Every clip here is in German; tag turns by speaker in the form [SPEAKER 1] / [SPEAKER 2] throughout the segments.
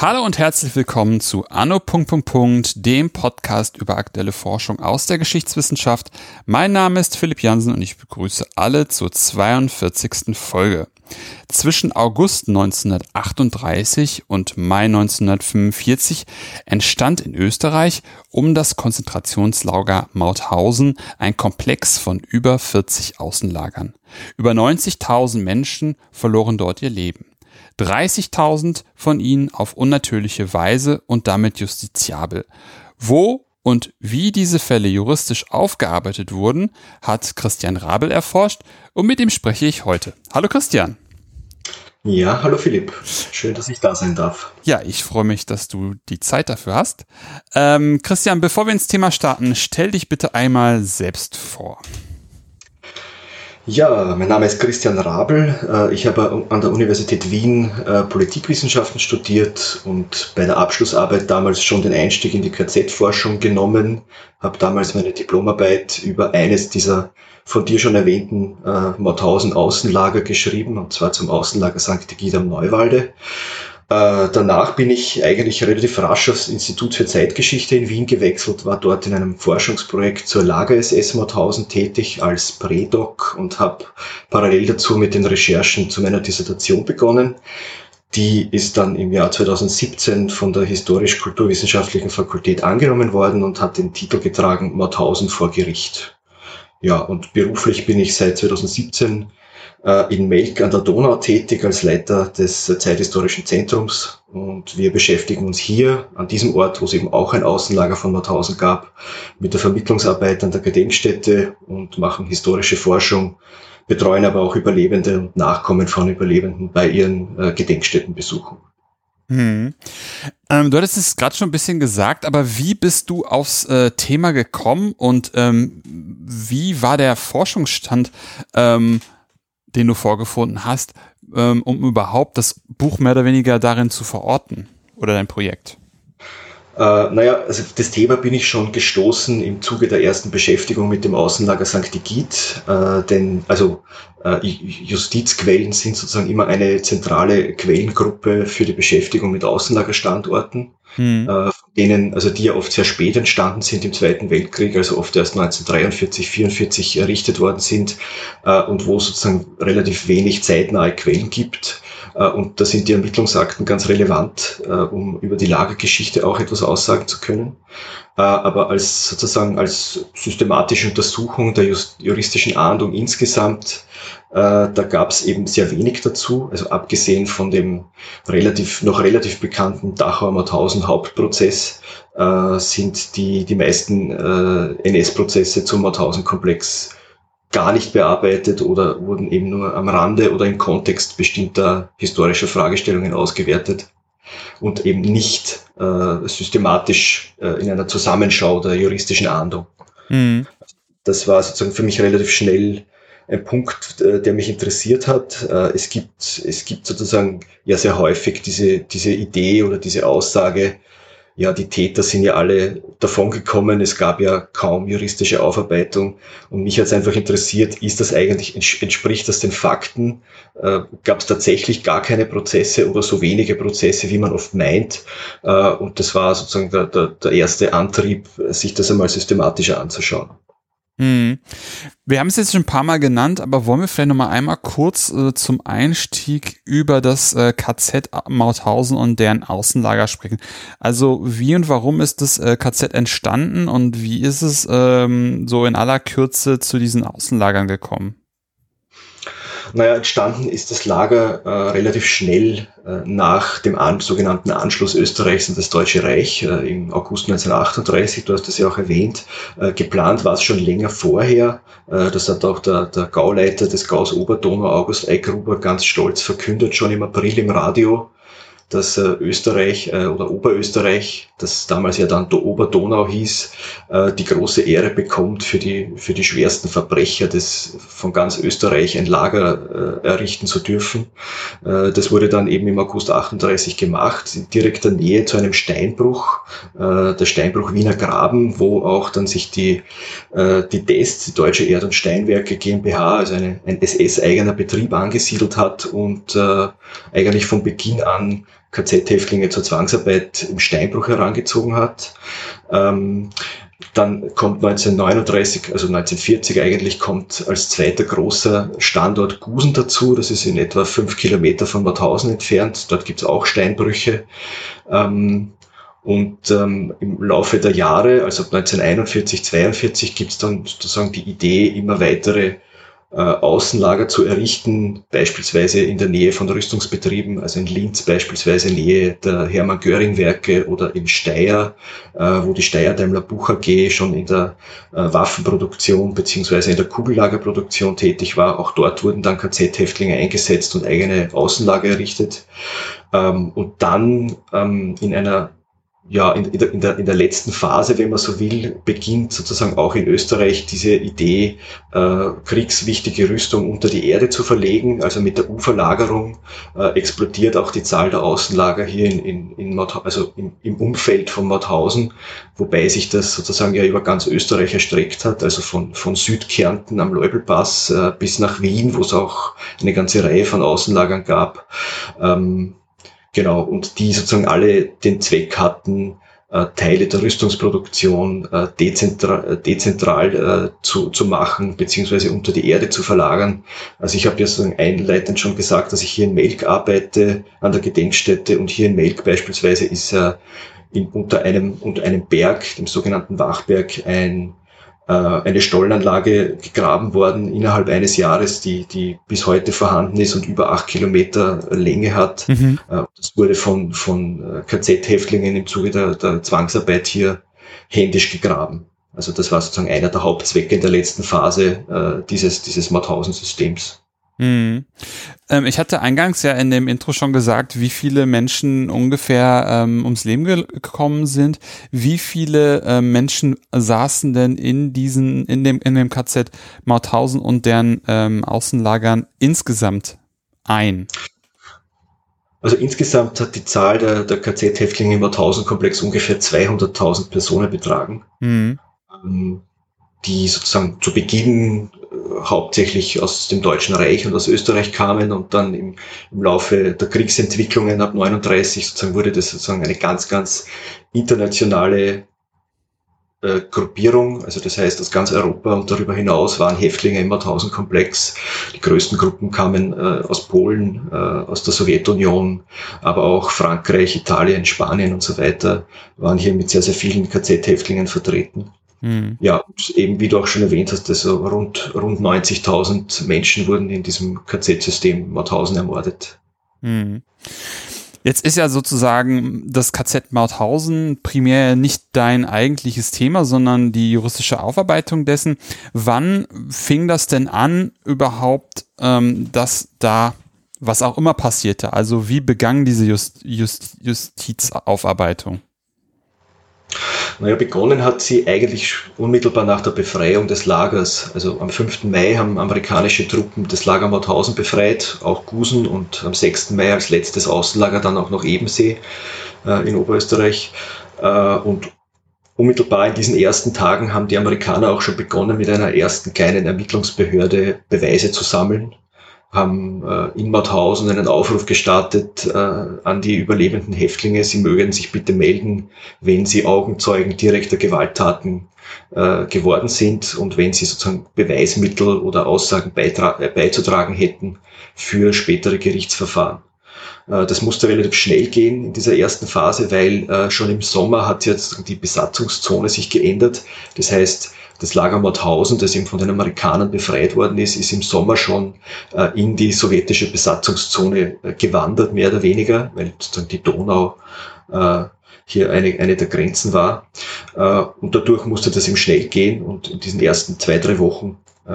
[SPEAKER 1] Hallo und herzlich willkommen zu Anno. dem Podcast über aktuelle Forschung aus der Geschichtswissenschaft. Mein Name ist Philipp Jansen und ich begrüße alle zur 42. Folge. Zwischen August 1938 und Mai 1945 entstand in Österreich um das Konzentrationslager Mauthausen ein Komplex von über 40 Außenlagern. Über 90.000 Menschen verloren dort ihr Leben. 30.000 von ihnen auf unnatürliche Weise und damit justiziabel. Wo und wie diese Fälle juristisch aufgearbeitet wurden, hat Christian Rabel erforscht und mit ihm spreche ich heute. Hallo Christian.
[SPEAKER 2] Ja, hallo Philipp. Schön, dass ich da sein darf.
[SPEAKER 1] Ja, ich freue mich, dass du die Zeit dafür hast. Ähm, Christian, bevor wir ins Thema starten, stell dich bitte einmal selbst vor.
[SPEAKER 2] Ja, mein Name ist Christian Rabel. Äh, ich habe an der Universität Wien äh, Politikwissenschaften studiert und bei der Abschlussarbeit damals schon den Einstieg in die KZ-Forschung genommen. Habe damals meine Diplomarbeit über eines dieser von dir schon erwähnten äh, Mauthausen Außenlager geschrieben, und zwar zum Außenlager St. Egid am Neuwalde. Äh, danach bin ich eigentlich relativ rasch aufs Institut für Zeitgeschichte in Wien gewechselt, war dort in einem Forschungsprojekt zur Lager-SS Mauthausen tätig als Prädoc und habe parallel dazu mit den Recherchen zu meiner Dissertation begonnen. Die ist dann im Jahr 2017 von der Historisch-Kulturwissenschaftlichen Fakultät angenommen worden und hat den Titel getragen Mauthausen vor Gericht. Ja, und beruflich bin ich seit 2017 äh, in Melk an der Donau tätig als Leiter des Zeithistorischen Zentrums. Und wir beschäftigen uns hier an diesem Ort, wo es eben auch ein Außenlager von Mauthausen gab, mit der Vermittlungsarbeit an der Gedenkstätte und machen historische Forschung, betreuen aber auch Überlebende und Nachkommen von Überlebenden bei ihren äh, Gedenkstättenbesuchen.
[SPEAKER 1] Hm. Ähm, du hattest es gerade schon ein bisschen gesagt, aber wie bist du aufs äh, Thema gekommen und ähm, wie war der Forschungsstand ähm, den du vorgefunden hast, ähm, um überhaupt das Buch mehr oder weniger darin zu verorten oder dein Projekt?
[SPEAKER 2] Äh, naja, also das Thema bin ich schon gestoßen im Zuge der ersten Beschäftigung mit dem Außenlager St. Egid, äh, denn also äh, Justizquellen sind sozusagen immer eine zentrale Quellengruppe für die Beschäftigung mit Außenlagerstandorten, mhm. äh, denen, also die ja oft sehr spät entstanden sind im Zweiten Weltkrieg, also oft erst 1943, 44 errichtet worden sind äh, und wo sozusagen relativ wenig zeitnahe Quellen gibt und da sind die Ermittlungsakten ganz relevant, äh, um über die Lagergeschichte auch etwas aussagen zu können. Äh, aber als sozusagen als systematische Untersuchung der juristischen Ahndung insgesamt, da gab es eben sehr wenig dazu. Also abgesehen von dem relativ noch relativ bekannten Dachauer Mauthausen Hauptprozess sind die die meisten NS-Prozesse zum Mauthausen-Komplex gar nicht bearbeitet oder wurden eben nur am Rande oder im Kontext bestimmter historischer Fragestellungen ausgewertet und eben nicht äh, systematisch äh, in einer Zusammenschau der juristischen Ahndung. Mhm. Das war sozusagen für mich relativ schnell ein Punkt, äh, der mich interessiert hat. Äh, es gibt, es gibt sozusagen ja sehr häufig diese, diese Idee oder diese Aussage, ja, die Täter sind ja alle davongekommen, es gab ja kaum juristische Aufarbeitung und mich hat es einfach interessiert, ist das eigentlich, entspricht das den Fakten? Äh, gab es tatsächlich gar keine Prozesse oder so wenige Prozesse, wie man oft meint? Äh, und das war sozusagen der, der, der erste Antrieb, sich das einmal systematischer anzuschauen.
[SPEAKER 1] Hm. Wir haben es jetzt schon ein paar Mal genannt, aber wollen wir vielleicht noch mal einmal kurz äh, zum Einstieg über das äh, KZ Mauthausen und deren Außenlager sprechen. Also wie und warum ist das äh, KZ entstanden und wie ist es ähm, so in aller Kürze zu diesen Außenlagern gekommen?
[SPEAKER 2] Naja, entstanden ist das Lager äh, relativ schnell äh, nach dem an, sogenannten Anschluss Österreichs an das Deutsche Reich äh, im August 1938. Du hast das ja auch erwähnt. Äh, geplant war es schon länger vorher. Äh, das hat auch der, der Gauleiter des Gaus Oberdonau, August Eigruber, ganz stolz verkündet, schon im April im Radio dass äh, Österreich äh, oder Oberösterreich, das damals ja dann Oberdonau hieß, äh, die große Ehre bekommt, für die, für die schwersten Verbrecher des, von ganz Österreich ein Lager äh, errichten zu dürfen. Äh, das wurde dann eben im August 38 gemacht, in direkter Nähe zu einem Steinbruch, äh, der Steinbruch Wiener Graben, wo auch dann sich die, äh, die DEST, die Deutsche Erd- und Steinwerke GmbH, also eine, ein SS-eigener Betrieb angesiedelt hat und äh, eigentlich von Beginn an KZ-Häftlinge zur Zwangsarbeit im Steinbruch herangezogen hat. Ähm, dann kommt 1939, also 1940 eigentlich, kommt als zweiter großer Standort Gusen dazu. Das ist in etwa fünf Kilometer von Mauthausen entfernt. Dort gibt es auch Steinbrüche. Ähm, und ähm, im Laufe der Jahre, also 1941, 42, gibt es dann sozusagen die Idee, immer weitere äh, Außenlager zu errichten, beispielsweise in der Nähe von Rüstungsbetrieben, also in Linz beispielsweise Nähe der Hermann-Göring-Werke oder in Steyr, äh, wo die Steyr Daimler Buch AG schon in der äh, Waffenproduktion beziehungsweise in der Kugellagerproduktion tätig war. Auch dort wurden dann KZ-Häftlinge eingesetzt und eigene Außenlager errichtet. Ähm, und dann ähm, in einer ja, in, in, der, in, der, in der letzten Phase, wenn man so will, beginnt sozusagen auch in Österreich diese Idee, äh, kriegswichtige Rüstung unter die Erde zu verlegen. Also mit der Uferlagerung äh, explodiert auch die Zahl der Außenlager hier in, in, in also im, im Umfeld von Mauthausen, wobei sich das sozusagen ja über ganz Österreich erstreckt hat, also von, von Südkärnten am Leubelpass äh, bis nach Wien, wo es auch eine ganze Reihe von Außenlagern gab. Ähm, Genau, und die sozusagen alle den Zweck hatten, äh, Teile der Rüstungsproduktion äh, dezentral, äh, dezentral äh, zu, zu machen, beziehungsweise unter die Erde zu verlagern. Also ich habe ja sozusagen einleitend schon gesagt, dass ich hier in Melk arbeite, an der Gedenkstätte, und hier in Melk beispielsweise ist äh, unter, einem, unter einem Berg, dem sogenannten Wachberg, ein eine Stollenanlage gegraben worden innerhalb eines Jahres, die, die bis heute vorhanden ist und über acht Kilometer Länge hat. Mhm. Äh, das wurde von, von äh, KZ-Häftlingen im Zuge der, der Zwangsarbeit hier händisch gegraben. Also das war sozusagen einer der Hauptzwecke in der letzten Phase äh, dieses, dieses Mauthausen-Systems.
[SPEAKER 1] Mhm. Ähm, ich hatte eingangs ja in dem Intro schon gesagt, wie viele Menschen ungefähr ähm, ums Leben gekommen sind. Wie viele äh, Menschen saßen denn in diesen, in dem, in dem KZ Mauthausen und deren ähm, Außenlagern insgesamt ein?
[SPEAKER 2] Also insgesamt hat die Zahl der, der KZ-Häftlinge im Mauthausen-Komplex ungefähr 200.000 Personen betragen, mhm. Ähm, die sozusagen zu Beginn hauptsächlich aus dem Deutschen Reich und aus Österreich kamen und dann im, im Laufe der Kriegsentwicklungen ab 39 sozusagen wurde das sozusagen eine ganz, ganz internationale äh, Gruppierung, also das heißt aus ganz Europa und darüber hinaus waren Häftlinge im Mauthausen-Komplex. Die größten Gruppen kamen äh, aus Polen, äh, aus der Sowjetunion, aber auch Frankreich, Italien, Spanien und so weiter waren hier mit sehr, sehr vielen KZ-Häftlingen vertreten. Mhm. Ja, eben wie du auch schon erwähnt hast, also rund, rund 90.000 Menschen wurden in diesem KZ-System Mauthausen ermordet. Mhm.
[SPEAKER 1] Jetzt ist ja sozusagen das KZ Mauthausen primär nicht dein eigentliches Thema, sondern die juristische Aufarbeitung dessen. Wann fing das denn an, überhaupt, ähm, dass da was auch immer passierte? Also wie begann diese Just, Just, Justizaufarbeitung?
[SPEAKER 2] Naja, begonnen hat sie eigentlich unmittelbar nach der Befreiung des Lagers. Also am 5. Mai haben amerikanische Truppen das Lager Mauthausen befreit, auch Gusen und am 6. Mai als letztes Außenlager dann auch noch Ebensee äh, in Oberösterreich. Äh, und unmittelbar in diesen ersten Tagen haben die Amerikaner auch schon begonnen, mit einer ersten kleinen Ermittlungsbehörde Beweise zu sammeln haben äh, in Mauthausen einen Aufruf gestartet äh, an die überlebenden Häftlinge, sie mögen sich bitte melden, wenn sie Augenzeugen direkter Gewalttaten äh, geworden sind und wenn sie sozusagen Beweismittel oder Aussagen äh, beizutragen hätten für spätere Gerichtsverfahren. Äh, das musste relativ schnell gehen in dieser ersten Phase, weil äh, schon im Sommer hat jetzt die Besatzungszone sich geändert. Das heißt, das Lager Mauthausen, das eben von den Amerikanern befreit worden ist, ist im Sommer schon äh, in die sowjetische Besatzungszone äh, gewandert, mehr oder weniger, weil sozusagen die Donau äh, hier eine, eine der Grenzen war. Äh, und dadurch musste das eben schnell gehen und in diesen ersten zwei, drei Wochen äh,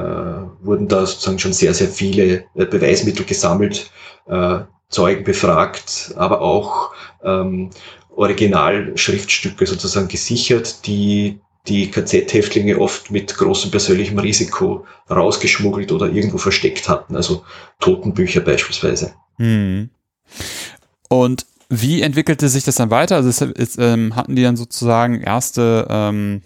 [SPEAKER 2] wurden da sozusagen schon sehr, sehr viele äh, Beweismittel gesammelt, Zeugen befragt, aber auch ähm, Originalschriftstücke sozusagen gesichert, die die KZ-Häftlinge oft mit großem persönlichem Risiko rausgeschmuggelt oder irgendwo versteckt hatten, also Totenbücher beispielsweise. Hm.
[SPEAKER 1] Und wie entwickelte sich das dann weiter? Also es, es, ähm, hatten die dann sozusagen erste, ähm,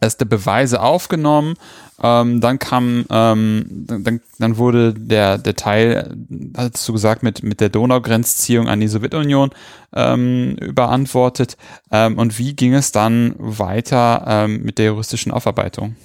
[SPEAKER 1] erste Beweise aufgenommen, ähm, dann kam, ähm, dann, dann wurde der, der Teil, hast du gesagt, mit, mit der Donaugrenzziehung an die Sowjetunion ähm, überantwortet. Ähm, und wie ging es dann weiter ähm, mit der juristischen Aufarbeitung?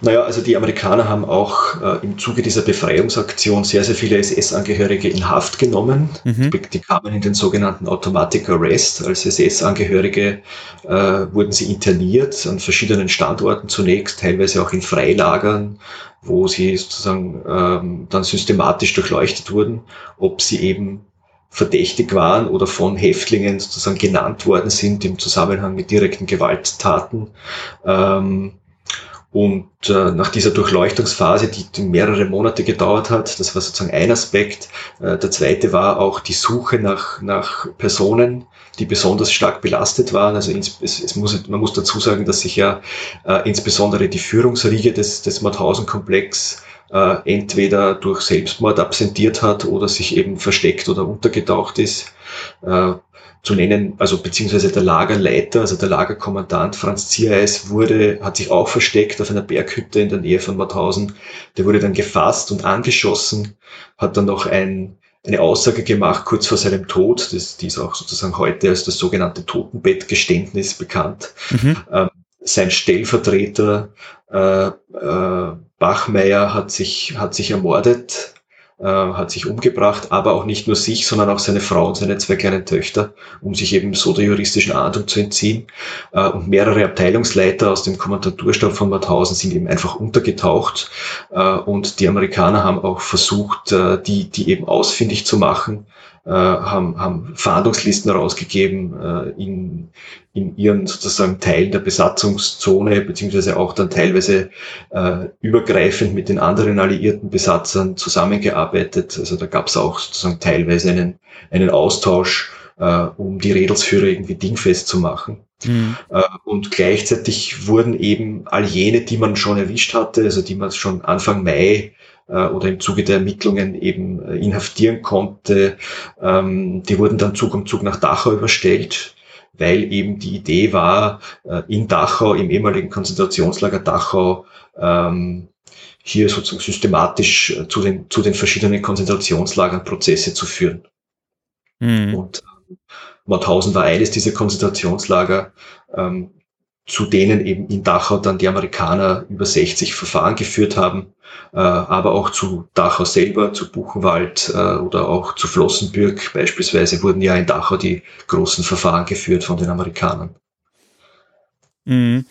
[SPEAKER 2] Naja, also die Amerikaner haben auch äh, im Zuge dieser Befreiungsaktion sehr, sehr viele SS-Angehörige in Haft genommen. Mhm. Die, die, kamen in den sogenannten Automatic Arrest. Als SS-Angehörige äh, wurden sie interniert an verschiedenen Standorten zunächst, teilweise auch in Freilagern, wo sie sozusagen ähm, dann systematisch durchleuchtet wurden, ob sie eben verdächtig waren oder von Häftlingen sozusagen genannt worden sind im Zusammenhang mit direkten Gewalttaten. Ähm, und äh, nach dieser Durchleuchtungsphase, die, die, mehrere Monate gedauert hat, das war sozusagen ein Aspekt. Äh, der zweite war auch die Suche nach, nach Personen, die besonders stark belastet waren. Also ins, es, es muss, man muss dazu sagen, dass sich ja äh, insbesondere die Führungsriege des, des Mauthausen-Komplex äh, entweder durch Selbstmord absentiert hat oder sich eben versteckt oder untergetaucht ist. Äh, zu nennen, also beziehungsweise der Lagerleiter, also der Lagerkommandant Franz Ziereis wurde, hat sich auch versteckt auf einer Berghütte in der Nähe von Mauthausen. Der wurde dann gefasst und angeschossen, hat dann noch ein, eine Aussage gemacht kurz vor seinem Tod, das, die ist auch sozusagen heute als das sogenannte Totenbettgeständnis bekannt. Mhm. Ähm, sein Stellvertreter äh, äh, Bachmeier hat sich, hat sich ermordet äh, hat sich umgebracht, aber auch nicht nur sich, sondern auch seine Frau und seine zwei kleinen Töchter, um sich eben so der juristischen Ahndung zu entziehen. Äh, und mehrere Abteilungsleiter aus dem Kommandaturstab von Mauthausen sind eben einfach untergetaucht. Äh, und die Amerikaner haben auch versucht, äh, die, die eben ausfindig zu machen haben, haben Fahndungslisten rausgegeben äh, in, in ihren sozusagen Teilen der Besatzungszone, beziehungsweise auch dann teilweise äh, übergreifend mit den anderen alliierten Besatzern zusammengearbeitet. Also da gab es auch sozusagen teilweise einen, einen Austausch, äh, um die Redelsführer irgendwie dingfest zu machen. Mhm. Äh, und gleichzeitig wurden eben all jene, die man schon erwischt hatte, also die man schon Anfang Mai äh, oder im Zuge der Ermittlungen eben äh, inhaftieren konnte. Ähm, die wurden dann Zug um Zug nach Dachau überstellt weil eben die Idee war, äh, in Dachau, im ehemaligen Konzentrationslager Dachau, ähm, hier sozusagen systematisch zu den, zu den verschiedenen Konzentrationslagern Prozesse zu führen. Mhm. Und Mauthausen war eines dieser Konzentrationslager. Ähm, zu denen eben in Dachau dann die Amerikaner über 60 Verfahren geführt haben, äh, aber auch zu Dachau selber, zu Buchenwald äh, oder auch zu Flossenbürg beispielsweise wurden ja in Dachau die großen Verfahren geführt von den Amerikanern.
[SPEAKER 1] Mhm.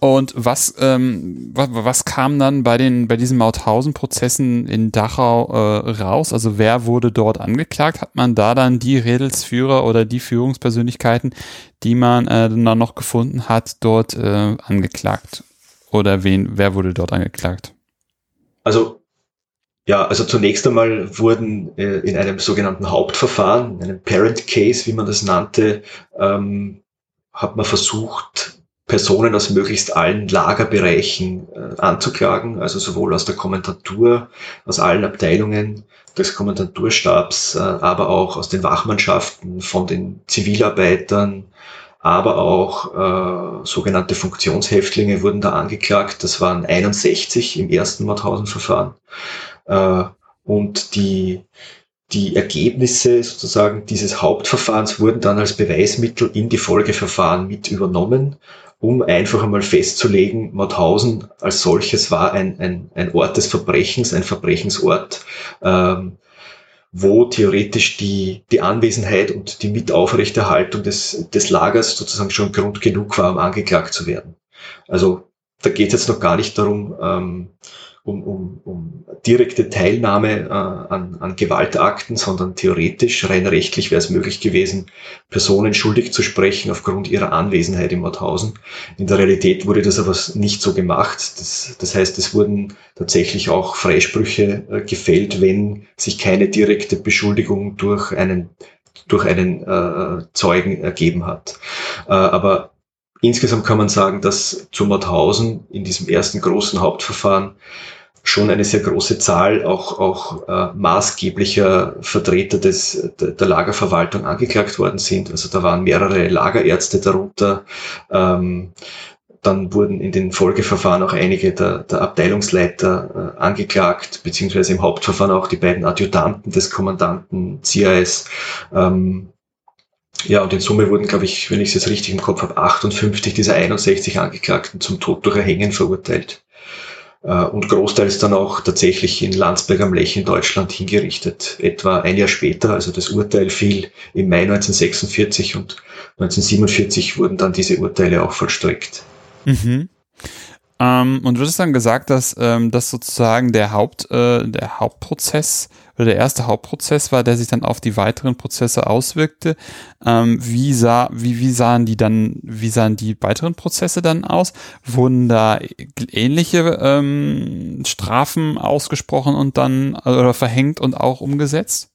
[SPEAKER 1] Und was, ähm, was, was kam dann bei den bei diesen Mauthausen-Prozessen in Dachau äh, raus? Also wer wurde dort angeklagt? Hat man da dann die Redelsführer oder die Führungspersönlichkeiten, die man äh, dann noch gefunden hat, dort äh, angeklagt? Oder wen, wer wurde dort angeklagt?
[SPEAKER 2] Also ja, also zunächst einmal wurden äh, in einem sogenannten Hauptverfahren, einem Parent Case, wie man das nannte, ähm, hat man versucht, Personen aus möglichst allen Lagerbereichen äh, anzuklagen, also sowohl aus der Kommandatur, aus allen Abteilungen des Kommandaturstabs, äh, aber auch aus den Wachmannschaften, von den Zivilarbeitern, aber auch äh, sogenannte Funktionshäftlinge wurden da angeklagt. Das waren 61 im ersten Mauthausen-Verfahren. Äh, und die, die Ergebnisse sozusagen dieses Hauptverfahrens wurden dann als Beweismittel in die Folgeverfahren mit übernommen um einfach einmal festzulegen, Mauthausen als solches war ein, ein, ein Ort des Verbrechens, ein Verbrechensort, ähm, wo theoretisch die, die Anwesenheit und die Mitaufrechterhaltung des, des Lagers sozusagen schon Grund genug war, um angeklagt zu werden. Also da geht es jetzt noch gar nicht darum, ähm, um, um, um direkte Teilnahme äh, an, an Gewaltakten, sondern theoretisch, rein rechtlich wäre es möglich gewesen, Personen schuldig zu sprechen aufgrund ihrer Anwesenheit in Mauthausen. In der Realität wurde das aber nicht so gemacht. Das, das heißt, es wurden tatsächlich auch Freisprüche äh, gefällt, wenn sich keine direkte Beschuldigung durch einen durch einen äh, Zeugen ergeben hat. Äh, aber insgesamt kann man sagen, dass zu Mauthausen in diesem ersten großen Hauptverfahren schon eine sehr große Zahl auch, auch äh, maßgeblicher Vertreter des, der, Lagerverwaltung angeklagt worden sind. Also da waren mehrere Lagerärzte darunter. Ähm, dann wurden in den Folgeverfahren auch einige der, der Abteilungsleiter äh, angeklagt, beziehungsweise im Hauptverfahren auch die beiden Adjutanten des Kommandanten CIS. Ähm, ja, und in Summe wurden, glaube ich, wenn ich es jetzt richtig im Kopf habe, 58 dieser 61 Angeklagten zum Tod durch Erhängen verurteilt. Äh, und großteils dann auch tatsächlich in Landsberg am Lech in Deutschland hingerichtet. Etwa ein Jahr später, also das Urteil fiel im Mai 1946 und 1947 wurden dann diese Urteile auch vollstreckt.
[SPEAKER 1] Mhm. Ähm, und wird es dann gesagt, dass ähm, das sozusagen der Haupt, äh, der Hauptprozess der erste Hauptprozess war, der sich dann auf die weiteren Prozesse auswirkte. Ähm, wie sah, wie, wie sahen die dann, wie sahen die weiteren Prozesse dann aus? Wurden da ähnliche ähm, Strafen ausgesprochen und dann oder verhängt und auch umgesetzt?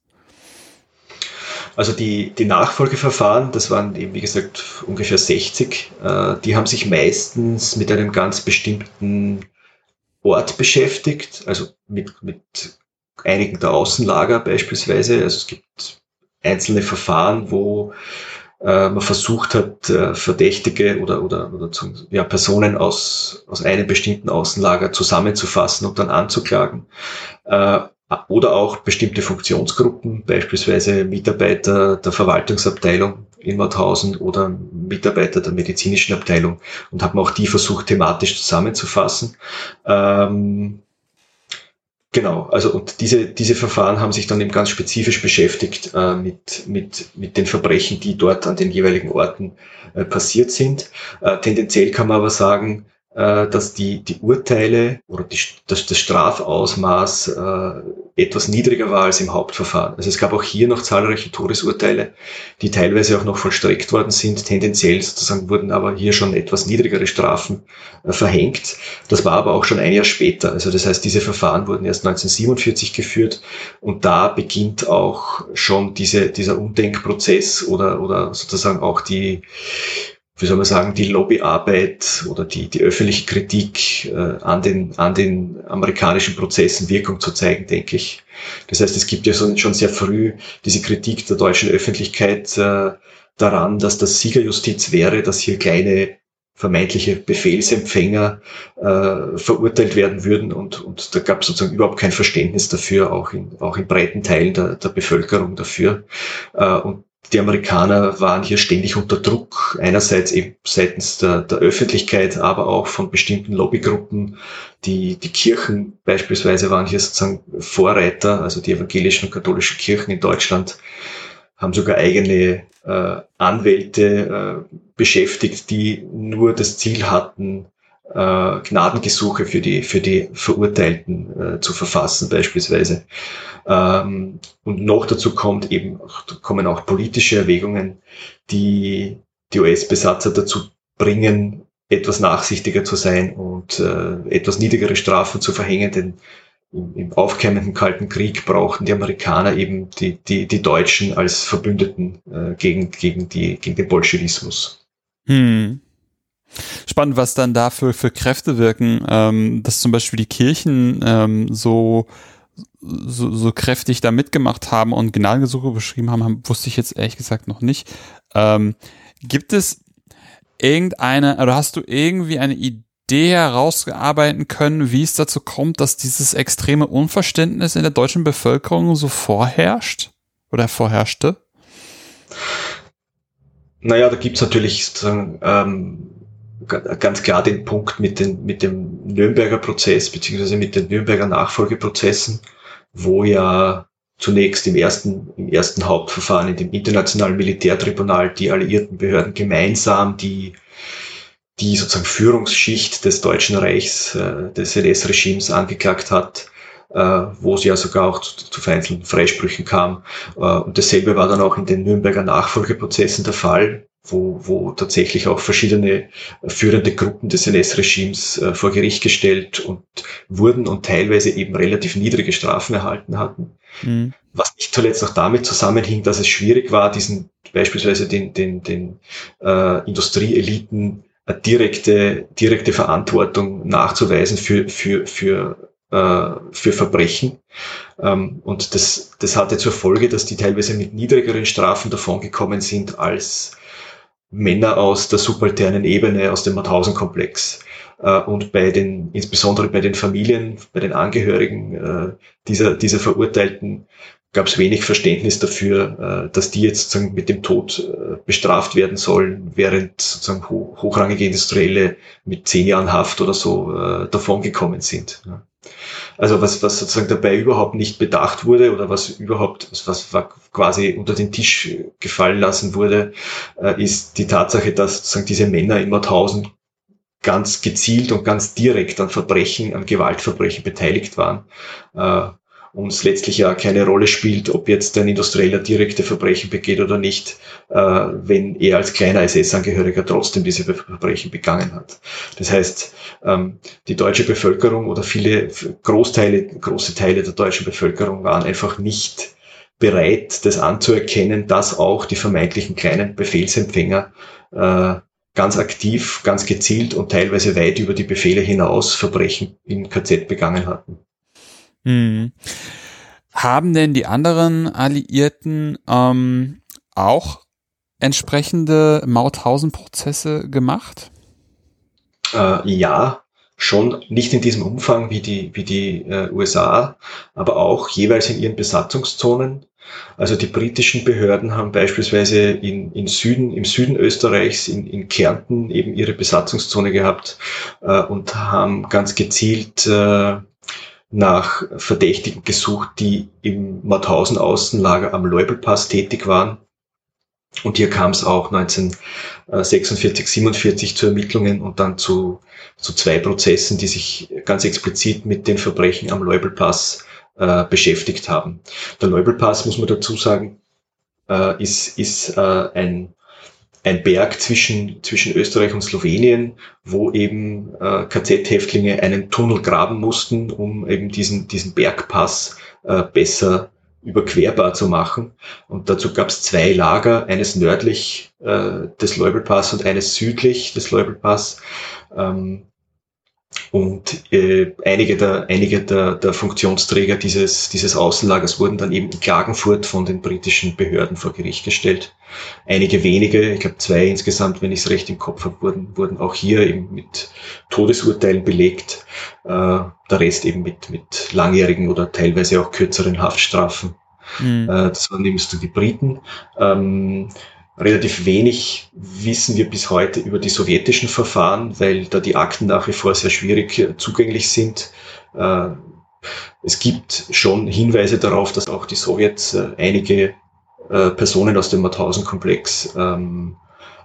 [SPEAKER 2] Also die, die Nachfolgeverfahren, das waren eben wie gesagt ungefähr 60, äh, die haben sich meistens mit einem ganz bestimmten Ort beschäftigt, also mit, mit einigen der Außenlager beispielsweise. Also es gibt einzelne Verfahren, wo äh, man versucht hat, äh, Verdächtige oder, oder, oder zum, ja, Personen aus, aus einem bestimmten Außenlager zusammenzufassen und dann anzuklagen. Äh, oder auch bestimmte Funktionsgruppen, beispielsweise Mitarbeiter der Verwaltungsabteilung in Mauthausen oder Mitarbeiter der medizinischen Abteilung und haben auch die versucht thematisch zusammenzufassen. Ähm, Genau, also und diese, diese Verfahren haben sich dann eben ganz spezifisch beschäftigt äh, mit, mit, mit den Verbrechen, die dort an den jeweiligen Orten äh, passiert sind. Äh, tendenziell kann man aber sagen, äh, dass die, die Urteile oder die, das, das Strafausmaß äh, etwas niedriger war als im Hauptverfahren. Also es gab auch hier noch zahlreiche Todesurteile, die teilweise auch noch vollstreckt worden sind. Tendenziell sozusagen wurden aber hier schon etwas niedrigere Strafen äh, verhängt. Das war aber auch schon ein Jahr später. Also das heißt, diese Verfahren wurden erst 1947 geführt und da beginnt auch schon diese, dieser Umdenkprozess oder, oder sozusagen auch die, wie soll man sagen, die Lobbyarbeit oder die, die öffentliche Kritik äh, an, den, an den amerikanischen Prozessen Wirkung zu zeigen, denke ich. Das heißt, es gibt ja schon sehr früh diese Kritik der deutschen Öffentlichkeit äh, daran, dass das Siegerjustiz wäre, dass hier kleine vermeintliche Befehlsempfänger äh, verurteilt werden würden und, und da gab es sozusagen überhaupt kein Verständnis dafür, auch in, auch in breiten Teilen der, der Bevölkerung dafür. Äh, und die Amerikaner waren hier ständig unter Druck, einerseits eben seitens der, der Öffentlichkeit, aber auch von bestimmten Lobbygruppen. Die, die Kirchen beispielsweise waren hier sozusagen Vorreiter, also die evangelischen und katholischen Kirchen in Deutschland haben sogar eigene äh, Anwälte äh, beschäftigt, die nur das Ziel hatten, äh, Gnadengesuche für die, für die Verurteilten äh, zu verfassen beispielsweise. Ähm, und noch dazu kommt eben, kommen auch politische Erwägungen, die die US-Besatzer dazu bringen, etwas nachsichtiger zu sein und äh, etwas niedrigere Strafen zu verhängen, denn im, im aufkeimenden Kalten Krieg brauchten die Amerikaner eben die, die, die Deutschen als Verbündeten äh, gegen, gegen, die, gegen den Bolschewismus.
[SPEAKER 1] Hm. Spannend, was dann dafür für Kräfte wirken, ähm, dass zum Beispiel die Kirchen ähm, so, so, so kräftig da mitgemacht haben und Gnadengesuche beschrieben haben, haben, wusste ich jetzt ehrlich gesagt noch nicht. Ähm, gibt es irgendeine, oder hast du irgendwie eine Idee herausgearbeiten können, wie es dazu kommt, dass dieses extreme Unverständnis in der deutschen Bevölkerung so vorherrscht oder vorherrschte?
[SPEAKER 2] Naja, da gibt's natürlich ähm, ganz klar den Punkt mit, den, mit dem Nürnberger Prozess beziehungsweise mit den Nürnberger Nachfolgeprozessen, wo ja zunächst im ersten, im ersten Hauptverfahren in dem internationalen Militärtribunal die alliierten Behörden gemeinsam die, die sozusagen Führungsschicht des Deutschen Reichs, äh, des NS-Regimes angeklagt hat, äh, wo es ja sogar auch zu, zu vereinzelten Freisprüchen kam. Äh, und dasselbe war dann auch in den Nürnberger Nachfolgeprozessen der Fall, wo, wo tatsächlich auch verschiedene führende Gruppen des NS-Regimes äh, vor Gericht gestellt und wurden und teilweise eben relativ niedrige Strafen erhalten hatten. Mhm. Was nicht zuletzt auch damit zusammenhing, dass es schwierig war, diesen beispielsweise den, den, den äh, Industrieeliten eine direkte, direkte Verantwortung nachzuweisen für, für, für, äh, für Verbrechen. Ähm, und das, das hatte zur Folge, dass die teilweise mit niedrigeren Strafen davongekommen sind als Männer aus der subalternen Ebene, aus dem Mauthausen-Komplex. Äh, und bei den, insbesondere bei den Familien, bei den Angehörigen äh, dieser, dieser Verurteilten gab es wenig Verständnis dafür, äh, dass die jetzt sozusagen mit dem Tod bestraft werden sollen, während sozusagen ho hochrangige Industrielle mit zehn Jahren Haft oder so davongekommen sind. Also was, was sozusagen dabei überhaupt nicht bedacht wurde oder was überhaupt, was quasi unter den Tisch gefallen lassen wurde, äh, ist die Tatsache, dass sozusagen diese Männer in Mauthausen ganz gezielt und ganz direkt an Verbrechen, an Gewaltverbrechen beteiligt waren. Und es letztlich ja keine Rolle spielt, ob jetzt ein Industrieller direkte Verbrechen begeht oder nicht, äh, wenn er als kleiner SS-Angehöriger trotzdem diese Verbrechen begangen hat. Das heißt, ähm, die deutsche Bevölkerung oder viele Großteile, große Teile der deutschen Bevölkerung waren einfach nicht bereit, das anzuerkennen, dass auch die vermeintlichen kleinen Befehlsempfänger äh, ganz aktiv, ganz gezielt und teilweise weit über die Befehle hinaus Verbrechen in KZ begangen hatten.
[SPEAKER 1] Hm. Haben denn die anderen Alliierten ähm, auch entsprechende Mauthausen-Prozesse gemacht?
[SPEAKER 2] Äh, ja, schon nicht in diesem Umfang wie die, wie die äh, USA, aber auch jeweils in ihren Besatzungszonen. Also die britischen Behörden haben beispielsweise in, in Süden, im Süden Österreichs, in, in Kärnten eben ihre Besatzungszone gehabt äh, und haben ganz gezielt äh, nach Verdächtigen gesucht, die im Mauthausen Außenlager am Leubelpass tätig waren. Und hier kam es auch 1946, 47 zu Ermittlungen und dann zu, zu zwei Prozessen, die sich ganz explizit mit den Verbrechen am Leubelpass äh, beschäftigt haben. Der Leubelpass, muss man dazu sagen, äh, ist, ist äh, ein ein Berg zwischen, zwischen Österreich und Slowenien, wo eben äh, KZ-Häftlinge einen Tunnel graben mussten, um eben diesen, diesen Bergpass äh, besser überquerbar zu machen. Und dazu gab es zwei Lager, eines nördlich äh, des Leubelpass und eines südlich des Leubelpass. Ähm, und äh, einige, der, einige der, der Funktionsträger dieses, dieses Außenlagers wurden dann eben in Klagenfurt von den britischen Behörden vor Gericht gestellt. Einige wenige, ich glaube zwei insgesamt, wenn ich es recht im Kopf habe, wurden, wurden auch hier eben mit Todesurteilen belegt. Äh, der Rest eben mit, mit langjährigen oder teilweise auch kürzeren Haftstrafen. Mhm. Äh, das waren eben so die Briten. Ähm, Relativ wenig wissen wir bis heute über die sowjetischen Verfahren, weil da die Akten nach wie vor sehr schwierig äh, zugänglich sind. Äh, es gibt schon Hinweise darauf, dass auch die Sowjets äh, einige Personen aus dem Mauthausen-Komplex ähm,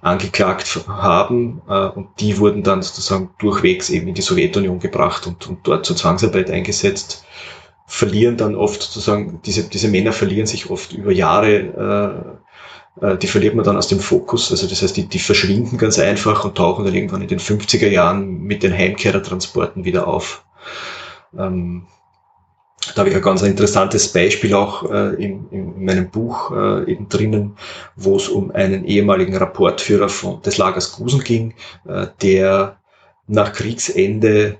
[SPEAKER 2] angeklagt haben und die wurden dann sozusagen durchwegs eben in die Sowjetunion gebracht und, und dort zur Zwangsarbeit eingesetzt verlieren dann oft sozusagen, diese, diese Männer verlieren sich oft über Jahre die verliert man dann aus dem Fokus. Also das heißt, die, die verschwinden ganz einfach und tauchen dann irgendwann in den 50er Jahren mit den Heimkehrertransporten wieder auf. Ähm, da habe ich ein ganz interessantes Beispiel auch äh, in, in meinem Buch äh, eben drinnen, wo es um einen ehemaligen Rapportführer von, des Lagers Gusen ging, äh, der nach Kriegsende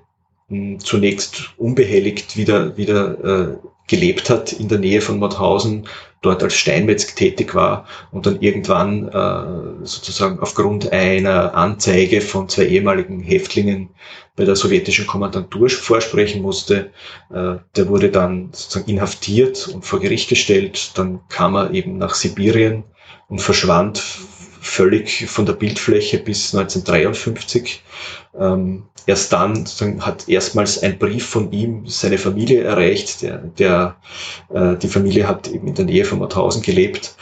[SPEAKER 2] mh, zunächst unbehelligt wieder, wieder äh, gelebt hat in der Nähe von Mauthausen, dort als Steinmetz tätig war und dann irgendwann äh, sozusagen aufgrund einer Anzeige von zwei ehemaligen Häftlingen bei der sowjetischen Kommandantur vorsprechen musste. Äh, der wurde dann sozusagen inhaftiert und vor Gericht gestellt. Dann kam er eben nach Sibirien und verschwand völlig von der Bildfläche bis 1953. Ähm, erst dann hat erstmals ein Brief von ihm seine Familie erreicht. Der, der, äh, die Familie hat eben in der Nähe von Mauthausen gelebt.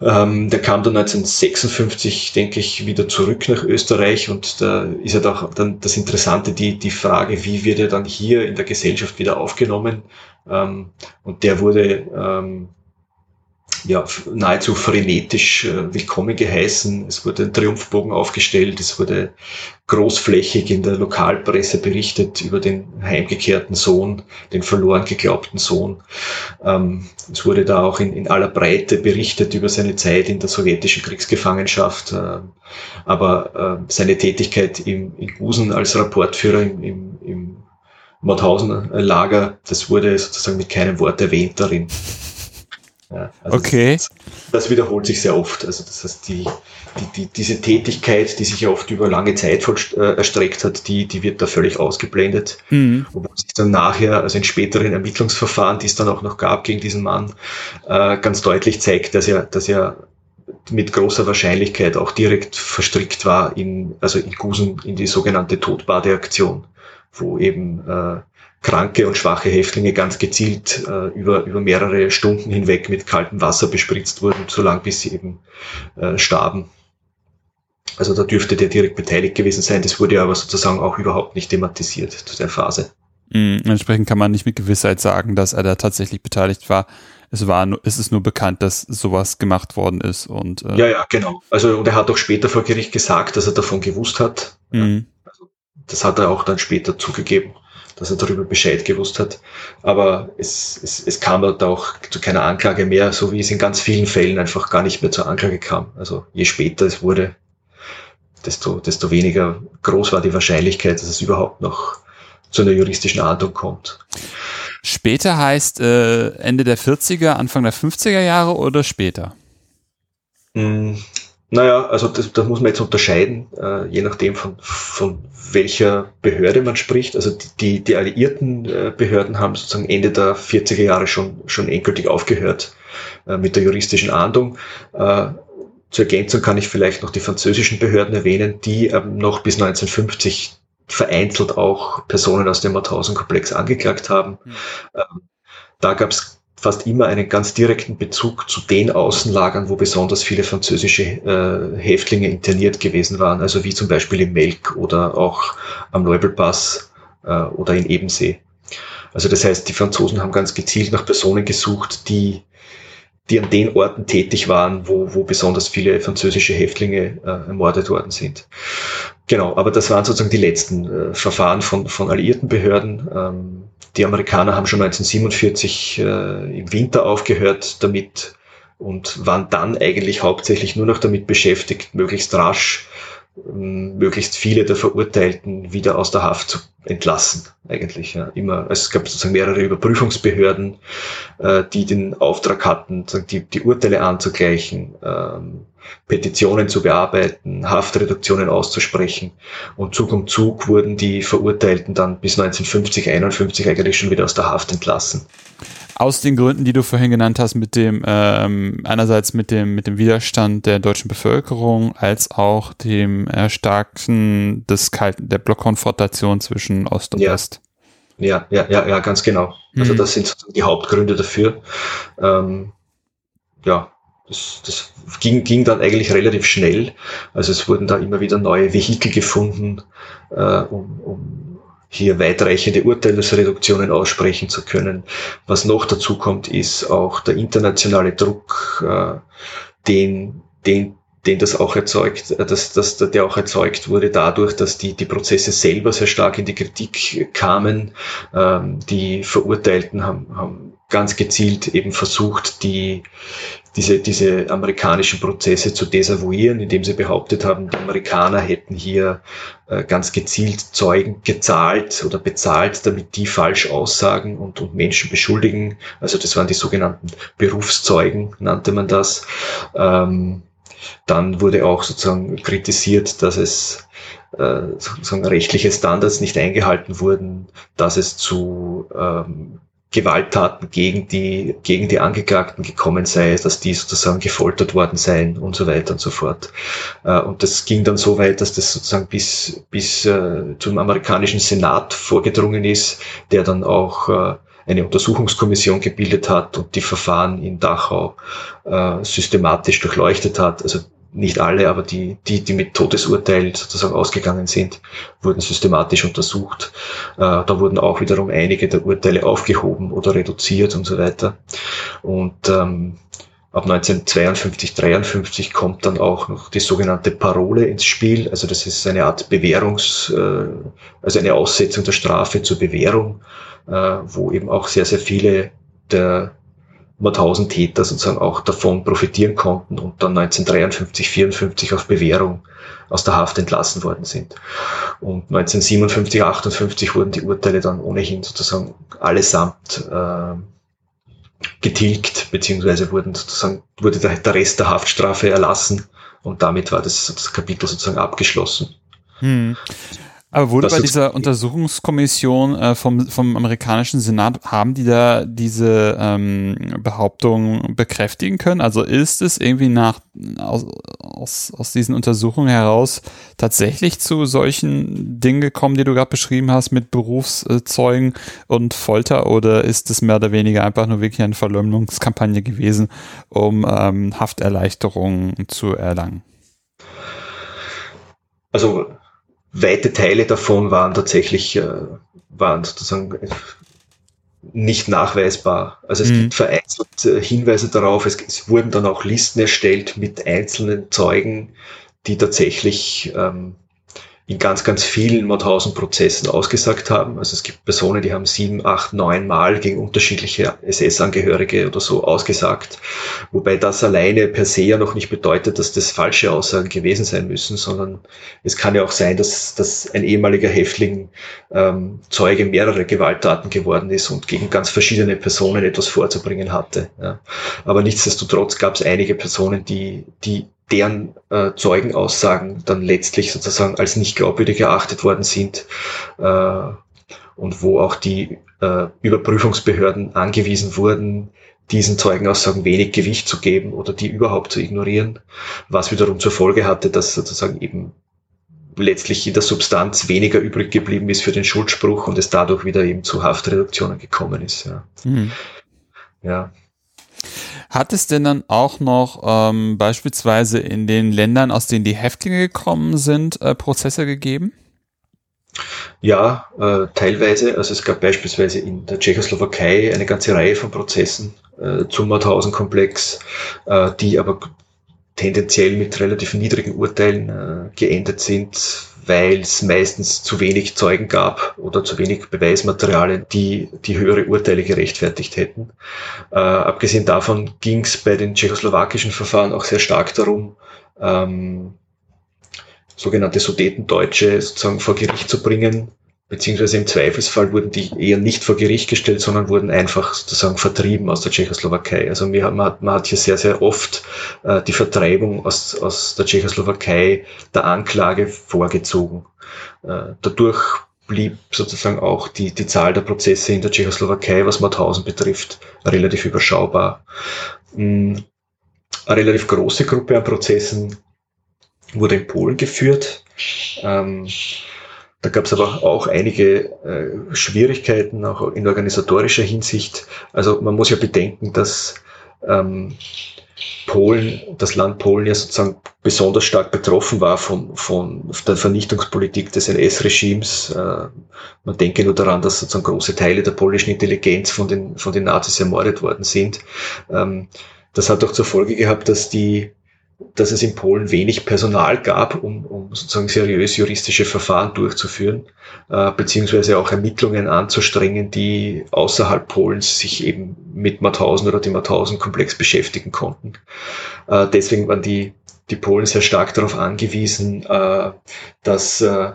[SPEAKER 2] Ähm, der kam dann 1956, denke ich, wieder zurück nach Österreich und da ist ja doch dann das Interessante, die, die Frage, wie wird er dann hier in der Gesellschaft wieder aufgenommen? Ähm, und der wurde ähm, ja, nahezu frenetisch äh, willkommen geheißen. Es wurde ein Triumphbogen aufgestellt, es wurde großflächig in der Lokalpresse berichtet über den heimgekehrten Sohn, den verloren geglaubten Sohn. Ähm, es wurde da auch in, in, aller Breite berichtet über seine Zeit in der sowjetischen Kriegsgefangenschaft, äh, aber äh, seine Tätigkeit im, in Gusen als Rapportführer im, im, im Mauthausen-Lager, das wurde sozusagen mit keinem Wort erwähnt darin.
[SPEAKER 1] Ja, also okay.
[SPEAKER 2] Das, das, wiederholt sich sehr oft. Also das heißt, die, die, die, diese Tätigkeit, die sich ja oft über lange Zeit äh, erstreckt hat, die, die wird da völlig ausgeblendet. Mhm. Obwohl sich dann nachher, also in späteren Ermittlungsverfahren, die es dann auch noch gab gegen diesen Mann, äh, ganz deutlich zeigt, dass er, dass er mit großer Wahrscheinlichkeit auch direkt verstrickt war in, also in Gusen, in die sogenannte Todbadeaktion, wo eben äh, kranke und schwache Häftlinge ganz gezielt äh, über, über mehrere Stunden hinweg mit kaltem Wasser bespritzt wurden, so lange bis sie eben äh, starben. Also da dürfte der direkt beteiligt gewesen sein. Das wurde aber sozusagen auch überhaupt nicht thematisiert zu der Phase.
[SPEAKER 1] Mhm, entsprechend kann man nicht mit Gewissheit sagen, dass er da tatsächlich beteiligt war. Es war nur, es ist nur bekannt, dass sowas gemacht worden ist und
[SPEAKER 2] äh ja, ja, genau. Also und er hat auch später vor Gericht gesagt, dass er davon gewusst hat. Mhm. Also, das hat er auch dann später zugegeben dass er darüber Bescheid gewusst hat. Aber es, es, es kam dort auch zu keiner Anklage mehr, so wie es in ganz vielen Fällen einfach gar nicht mehr zur Anklage kam. Also je später es wurde, desto, desto weniger groß war die Wahrscheinlichkeit, dass es überhaupt noch zu einer juristischen Ahndung kommt.
[SPEAKER 1] Später heißt äh, Ende der 40er, Anfang der 50er Jahre oder später?
[SPEAKER 2] Naja, also das, das muss man jetzt unterscheiden, äh, je nachdem von, von welcher Behörde man spricht. Also die, die alliierten äh, Behörden haben sozusagen Ende der 40er Jahre schon, schon endgültig aufgehört äh, mit der juristischen Ahndung. Äh, zur Ergänzung kann ich vielleicht noch die französischen Behörden erwähnen, die ähm, noch bis 1950 vereinzelt auch Personen aus dem Mauthausen-Komplex angeklagt haben. Mhm. Da gab es fast immer einen ganz direkten Bezug zu den Außenlagern, wo besonders viele französische äh, Häftlinge interniert gewesen waren, also wie zum Beispiel im Melk oder auch am Neubelpass äh, oder in Ebensee. Also das heißt, die Franzosen haben ganz gezielt nach Personen gesucht, die die an den Orten tätig waren, wo, wo besonders viele französische Häftlinge äh, ermordet worden sind. Genau, aber das waren sozusagen die letzten äh, Verfahren von, von alliierten Behörden. Ähm, die Amerikaner haben schon 1947 äh, im Winter aufgehört damit und waren dann eigentlich hauptsächlich nur noch damit beschäftigt, möglichst rasch möglichst viele der Verurteilten wieder aus der Haft zu entlassen, eigentlich. Ja. Immer, es gab sozusagen mehrere Überprüfungsbehörden, äh, die den Auftrag hatten, die, die Urteile anzugleichen, ähm, Petitionen zu bearbeiten, Haftreduktionen auszusprechen. Und Zug um Zug wurden die Verurteilten dann bis 1950, 51 eigentlich schon wieder aus der Haft entlassen.
[SPEAKER 1] Aus den Gründen, die du vorhin genannt hast, mit dem ähm, einerseits mit dem mit dem Widerstand der deutschen Bevölkerung, als auch dem Erstarken des kalten der Blockkonfrontation zwischen Ost und
[SPEAKER 2] ja.
[SPEAKER 1] West.
[SPEAKER 2] Ja, ja, ja, ja, ganz genau. Also mhm. das sind die Hauptgründe dafür. Ähm, ja, das, das ging, ging dann eigentlich relativ schnell. Also es wurden da immer wieder neue Vehikel gefunden, äh, um, um hier weitreichende Urteilsreduktionen aussprechen zu können. Was noch dazu kommt, ist auch der internationale Druck, äh, den, den den das auch erzeugt, äh, dass, dass der auch erzeugt wurde dadurch, dass die, die Prozesse selber sehr stark in die Kritik kamen. Ähm, die Verurteilten haben, haben ganz gezielt eben versucht, die, diese, diese amerikanischen Prozesse zu desavouieren, indem sie behauptet haben, die Amerikaner hätten hier äh, ganz gezielt Zeugen gezahlt oder bezahlt, damit die falsch aussagen und, und Menschen beschuldigen. Also das waren die sogenannten Berufszeugen, nannte man das. Ähm, dann wurde auch sozusagen kritisiert, dass es äh, sozusagen rechtliche Standards nicht eingehalten wurden, dass es zu ähm, Gewalttaten gegen die, gegen die Angeklagten gekommen sei, dass die sozusagen gefoltert worden seien und so weiter und so fort. Äh, und das ging dann so weit, dass das sozusagen bis, bis äh, zum amerikanischen Senat vorgedrungen ist, der dann auch äh, eine Untersuchungskommission gebildet hat und die Verfahren in Dachau systematisch durchleuchtet hat. Also nicht alle, aber die, die, die mit Todesurteil sozusagen ausgegangen sind, wurden systematisch untersucht. Äh, da wurden auch wiederum einige der Urteile aufgehoben oder reduziert und so weiter. Und ähm, ab 1952, 53 kommt dann auch noch die sogenannte Parole ins Spiel. Also das ist eine Art Bewährungs, äh, also eine Aussetzung der Strafe zur Bewährung, äh, wo eben auch sehr, sehr viele der Mauthausen Täter sozusagen auch davon profitieren konnten und dann 1953, 54 auf Bewährung aus der Haft entlassen worden sind. Und 1957, 58 wurden die Urteile dann ohnehin sozusagen allesamt äh, getilgt, beziehungsweise wurden sozusagen, wurde der, der Rest der Haftstrafe erlassen und damit war das, das Kapitel sozusagen abgeschlossen. Hm.
[SPEAKER 1] Aber wurde bei dieser Untersuchungskommission äh, vom, vom amerikanischen Senat, haben die da diese ähm, Behauptung bekräftigen können? Also ist es irgendwie nach aus, aus, aus diesen Untersuchungen heraus tatsächlich zu solchen Dingen gekommen, die du gerade beschrieben hast, mit Berufszeugen und Folter, oder ist es mehr oder weniger einfach nur wirklich eine Verleumdungskampagne gewesen, um ähm, Hafterleichterungen zu erlangen?
[SPEAKER 2] Also weite Teile davon waren tatsächlich, äh, waren sozusagen nicht nachweisbar. Also es mhm. gibt vereinzelt äh, Hinweise darauf, es, es, wurden dann auch Listen erstellt mit einzelnen Zeugen, die tatsächlich ähm, in ganz, ganz vielen Mauthausen-Prozessen ausgesagt haben. Also es gibt Personen, die haben sieben, acht, neun Mal gegen unterschiedliche SS-Angehörige oder so ausgesagt. Wobei das alleine per se ja noch nicht bedeutet, dass das falsche Aussagen gewesen sein müssen, sondern es kann ja auch sein, dass, dass ein ehemaliger Häftling ähm, Zeuge mehrerer Gewalttaten geworden ist und gegen ganz verschiedene Personen etwas vorzubringen hatte. Ja. Aber nichtsdestotrotz gab es einige Personen, die, die deren äh, Zeugenaussagen dann letztlich sozusagen als nicht glaubwürdig erachtet worden sind äh, und wo auch die äh, Überprüfungsbehörden angewiesen wurden, diesen Zeugenaussagen wenig Gewicht zu geben oder die überhaupt zu ignorieren, was wiederum zur Folge hatte, dass sozusagen eben letztlich in der Substanz weniger übrig geblieben ist für den Schuldspruch und es dadurch wieder eben zu Haftreduktionen gekommen ist. Ja. Mhm.
[SPEAKER 1] ja. Hat es denn dann auch noch ähm, beispielsweise in den Ländern, aus denen die Häftlinge gekommen sind, äh, Prozesse gegeben?
[SPEAKER 2] Ja, äh, teilweise. Also es gab beispielsweise in der Tschechoslowakei eine ganze Reihe von Prozessen äh, zum Mauthausen-Komplex, äh, die aber tendenziell mit relativ niedrigen Urteilen äh, geendet sind, weil es meistens zu wenig Zeugen gab oder zu wenig Beweismaterialien, die die höhere Urteile gerechtfertigt hätten. Äh, abgesehen davon ging es bei den tschechoslowakischen Verfahren auch sehr stark darum, ähm, sogenannte Sudetendeutsche sozusagen vor Gericht zu bringen, beziehungsweise im Zweifelsfall wurden die eher nicht vor Gericht gestellt, sondern wurden einfach sozusagen vertrieben aus der Tschechoslowakei. Also wir, man, hat, man hat hier sehr, sehr oft äh, die Vertreibung aus, aus der Tschechoslowakei der Anklage vorgezogen. Äh, dadurch blieb sozusagen auch die, die Zahl der Prozesse in der Tschechoslowakei, was Mauthausen betrifft, relativ überschaubar. Mm, eine relativ große Gruppe an Prozessen wurde in Polen geführt. Ähm, da gab es aber auch einige äh, Schwierigkeiten, auch in organisatorischer Hinsicht. Also man muss ja bedenken, dass ähm, Polen, das Land Polen ja sozusagen besonders stark betroffen war von, von der Vernichtungspolitik des NS-Regimes. Äh, man denke nur daran, dass sozusagen große Teile der polnischen Intelligenz von den, von den Nazis ermordet worden sind. Ähm, das hat auch zur Folge gehabt, dass die dass es in Polen wenig Personal gab, um, um sozusagen seriös juristische Verfahren durchzuführen, äh, beziehungsweise auch Ermittlungen anzustrengen, die außerhalb Polens sich eben mit Mauthausen oder dem Mauthausen-Komplex beschäftigen konnten. Äh, deswegen waren die, die Polen sehr stark darauf angewiesen, äh, dass äh,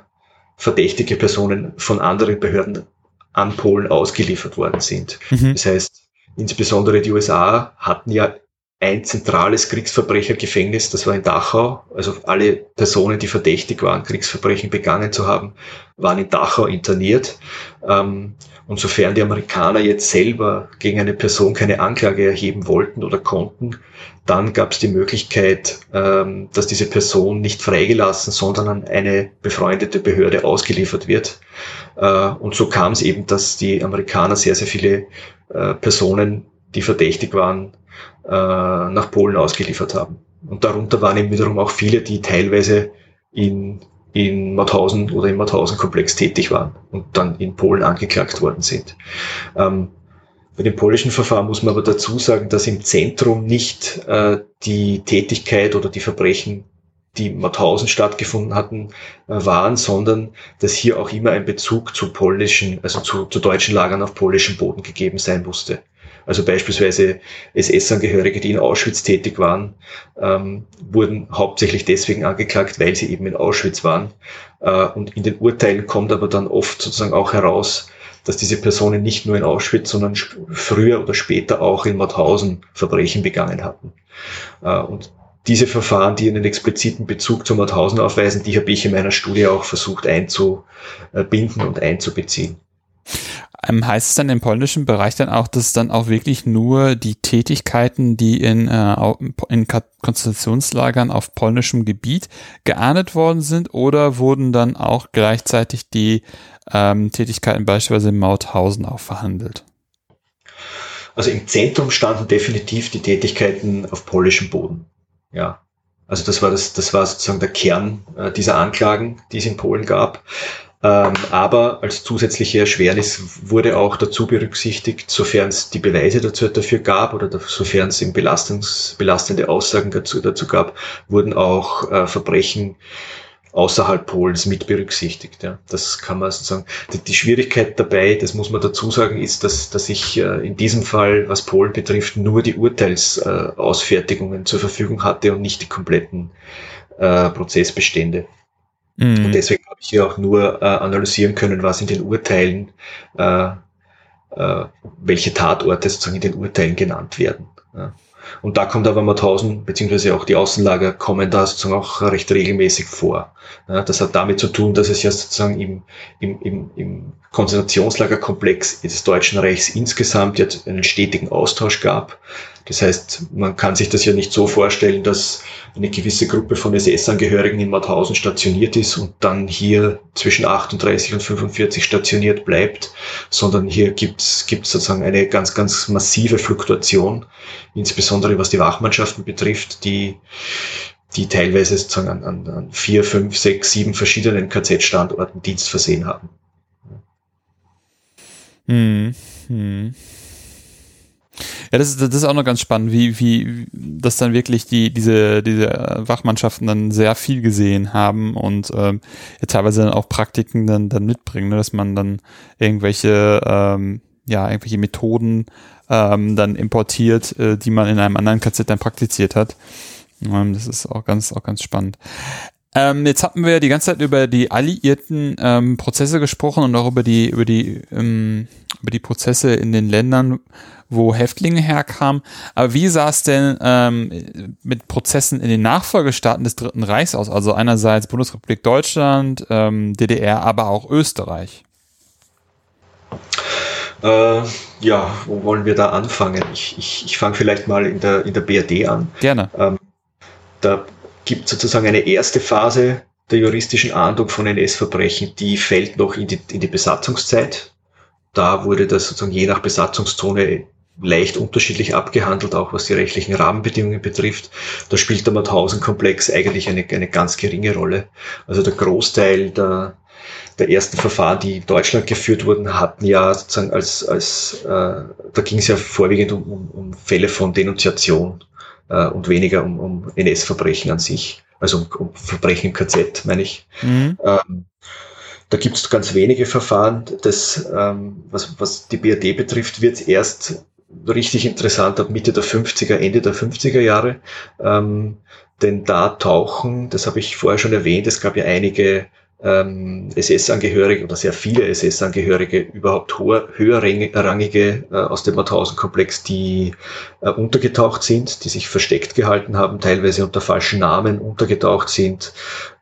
[SPEAKER 2] verdächtige Personen von anderen Behörden an Polen ausgeliefert worden sind. Mhm. Das heißt, insbesondere die USA hatten ja ein zentrales Kriegsverbrechergefängnis, das war in Dachau. Also alle Personen, die verdächtig waren, Kriegsverbrechen begangen zu haben, waren in Dachau interniert. Ähm, und sofern die Amerikaner jetzt selber gegen eine Person keine Anklage erheben wollten oder konnten, dann gab es die Möglichkeit, ähm, dass diese Person nicht freigelassen, sondern an eine befreundete Behörde ausgeliefert wird. Äh, und so kam es eben, dass die Amerikaner sehr, sehr viele äh, Personen, die verdächtig waren, äh, nach Polen ausgeliefert haben. Und darunter waren eben wiederum auch viele, die teilweise in, in Mauthausen oder im Mauthausen-Komplex tätig waren und dann in Polen angeklagt worden sind. Ähm, bei dem polnischen Verfahren muss man aber dazu sagen, dass im Zentrum nicht äh, die Tätigkeit oder die Verbrechen, die Mauthausen stattgefunden hatten, äh, waren, sondern dass hier auch immer ein Bezug zu polnischen, also zu, zu deutschen Lagern auf polnischem Boden gegeben sein musste. Also beispielsweise SS-Angehörige, die in Auschwitz tätig waren, ähm, wurden hauptsächlich deswegen angeklagt, weil sie eben in Auschwitz waren. Äh, und in den Urteilen kommt aber dann oft sozusagen auch heraus, dass diese Personen nicht nur in Auschwitz, sondern früher oder später auch in Mauthausen Verbrechen begangen hatten. Äh, und diese Verfahren, die einen expliziten Bezug zu Mauthausen aufweisen, die habe ich in meiner Studie auch versucht einzubinden und einzubeziehen.
[SPEAKER 1] Ähm, heißt es dann im polnischen Bereich dann auch, dass dann auch wirklich nur die Tätigkeiten, die in, äh, in Konzentrationslagern auf polnischem Gebiet geahndet worden sind, oder wurden dann auch gleichzeitig die ähm, Tätigkeiten beispielsweise in Mauthausen auch verhandelt?
[SPEAKER 2] Also im Zentrum standen definitiv die Tätigkeiten auf polnischem Boden. Ja. Also das war das, das war sozusagen der Kern äh, dieser Anklagen, die es in Polen gab. Ähm, aber als zusätzliche Erschwernis wurde auch dazu berücksichtigt, sofern es die Beweise dazu dafür gab oder sofern es Belastungs, belastende Aussagen dazu, dazu gab, wurden auch äh, Verbrechen außerhalb Polens mit berücksichtigt. Ja. Das kann man sozusagen. Die, die, Schwierigkeit dabei, das muss man dazu sagen, ist, dass, dass ich äh, in diesem Fall, was Polen betrifft, nur die Urteilsausfertigungen äh, zur Verfügung hatte und nicht die kompletten äh, Prozessbestände. Mhm. Und deswegen hier auch nur äh, analysieren können, was in den Urteilen, äh, äh, welche Tatorte sozusagen in den Urteilen genannt werden. Ja. Und da kommt aber Mauthausen, beziehungsweise auch die Außenlager kommen da sozusagen auch recht regelmäßig vor. Ja, das hat damit zu tun, dass es ja sozusagen im, im, im, im Konzentrationslagerkomplex des Deutschen Reichs insgesamt jetzt einen stetigen Austausch gab. Das heißt, man kann sich das ja nicht so vorstellen, dass eine gewisse Gruppe von SS-Angehörigen in Mauthausen stationiert ist und dann hier zwischen 38 und 45 stationiert bleibt, sondern hier gibt es sozusagen eine ganz, ganz massive Fluktuation, insbesondere was die Wachmannschaften betrifft, die die teilweise sozusagen an, an, an vier, fünf, sechs, sieben verschiedenen KZ-Standorten Dienst versehen haben.
[SPEAKER 1] Hm, hm. Ja, das ist, das ist auch noch ganz spannend, wie, wie, dass dann wirklich die, diese, diese Wachmannschaften dann sehr viel gesehen haben und ähm, ja, teilweise dann auch Praktiken dann, dann mitbringen, ne, dass man dann irgendwelche, ähm, ja, irgendwelche Methoden ähm, dann importiert, äh, die man in einem anderen KZ dann praktiziert hat. Ähm, das ist auch ganz, auch ganz spannend. Ähm, jetzt hatten wir die ganze Zeit über die alliierten ähm, Prozesse gesprochen und auch über die, über die, ähm, über die Prozesse in den Ländern, wo Häftlinge herkamen. Aber wie sah es denn ähm, mit Prozessen in den Nachfolgestaaten des Dritten Reichs aus? Also einerseits Bundesrepublik Deutschland, ähm, DDR, aber auch Österreich.
[SPEAKER 2] Äh, ja, wo wollen wir da anfangen? Ich, ich, ich fange vielleicht mal in der, in der BRD an.
[SPEAKER 1] Gerne.
[SPEAKER 2] Ähm, da gibt sozusagen eine erste Phase der juristischen Ahndung von NS-Verbrechen, die fällt noch in die, in die Besatzungszeit. Da wurde das sozusagen je nach Besatzungszone leicht unterschiedlich abgehandelt, auch was die rechtlichen Rahmenbedingungen betrifft. Da spielt der Mauthausen-Komplex eigentlich eine, eine ganz geringe Rolle. Also der Großteil der, der ersten Verfahren, die in Deutschland geführt wurden, hatten ja sozusagen als, als äh, da ging es ja vorwiegend um, um, um Fälle von Denunziation äh, und weniger um, um NS-Verbrechen an sich, also um, um Verbrechen im KZ, meine ich. Mhm. Ähm, da gibt es ganz wenige Verfahren. Das, ähm, was, was die BRD betrifft, wird erst richtig interessant ab Mitte der 50er, Ende der 50er Jahre. Ähm, denn da tauchen, das habe ich vorher schon erwähnt, es gab ja einige ähm, SS-Angehörige oder sehr viele SS-Angehörige, überhaupt hoher, höherrangige äh, aus dem Mauthausen-Komplex, die äh, untergetaucht sind, die sich versteckt gehalten haben, teilweise unter falschen Namen untergetaucht sind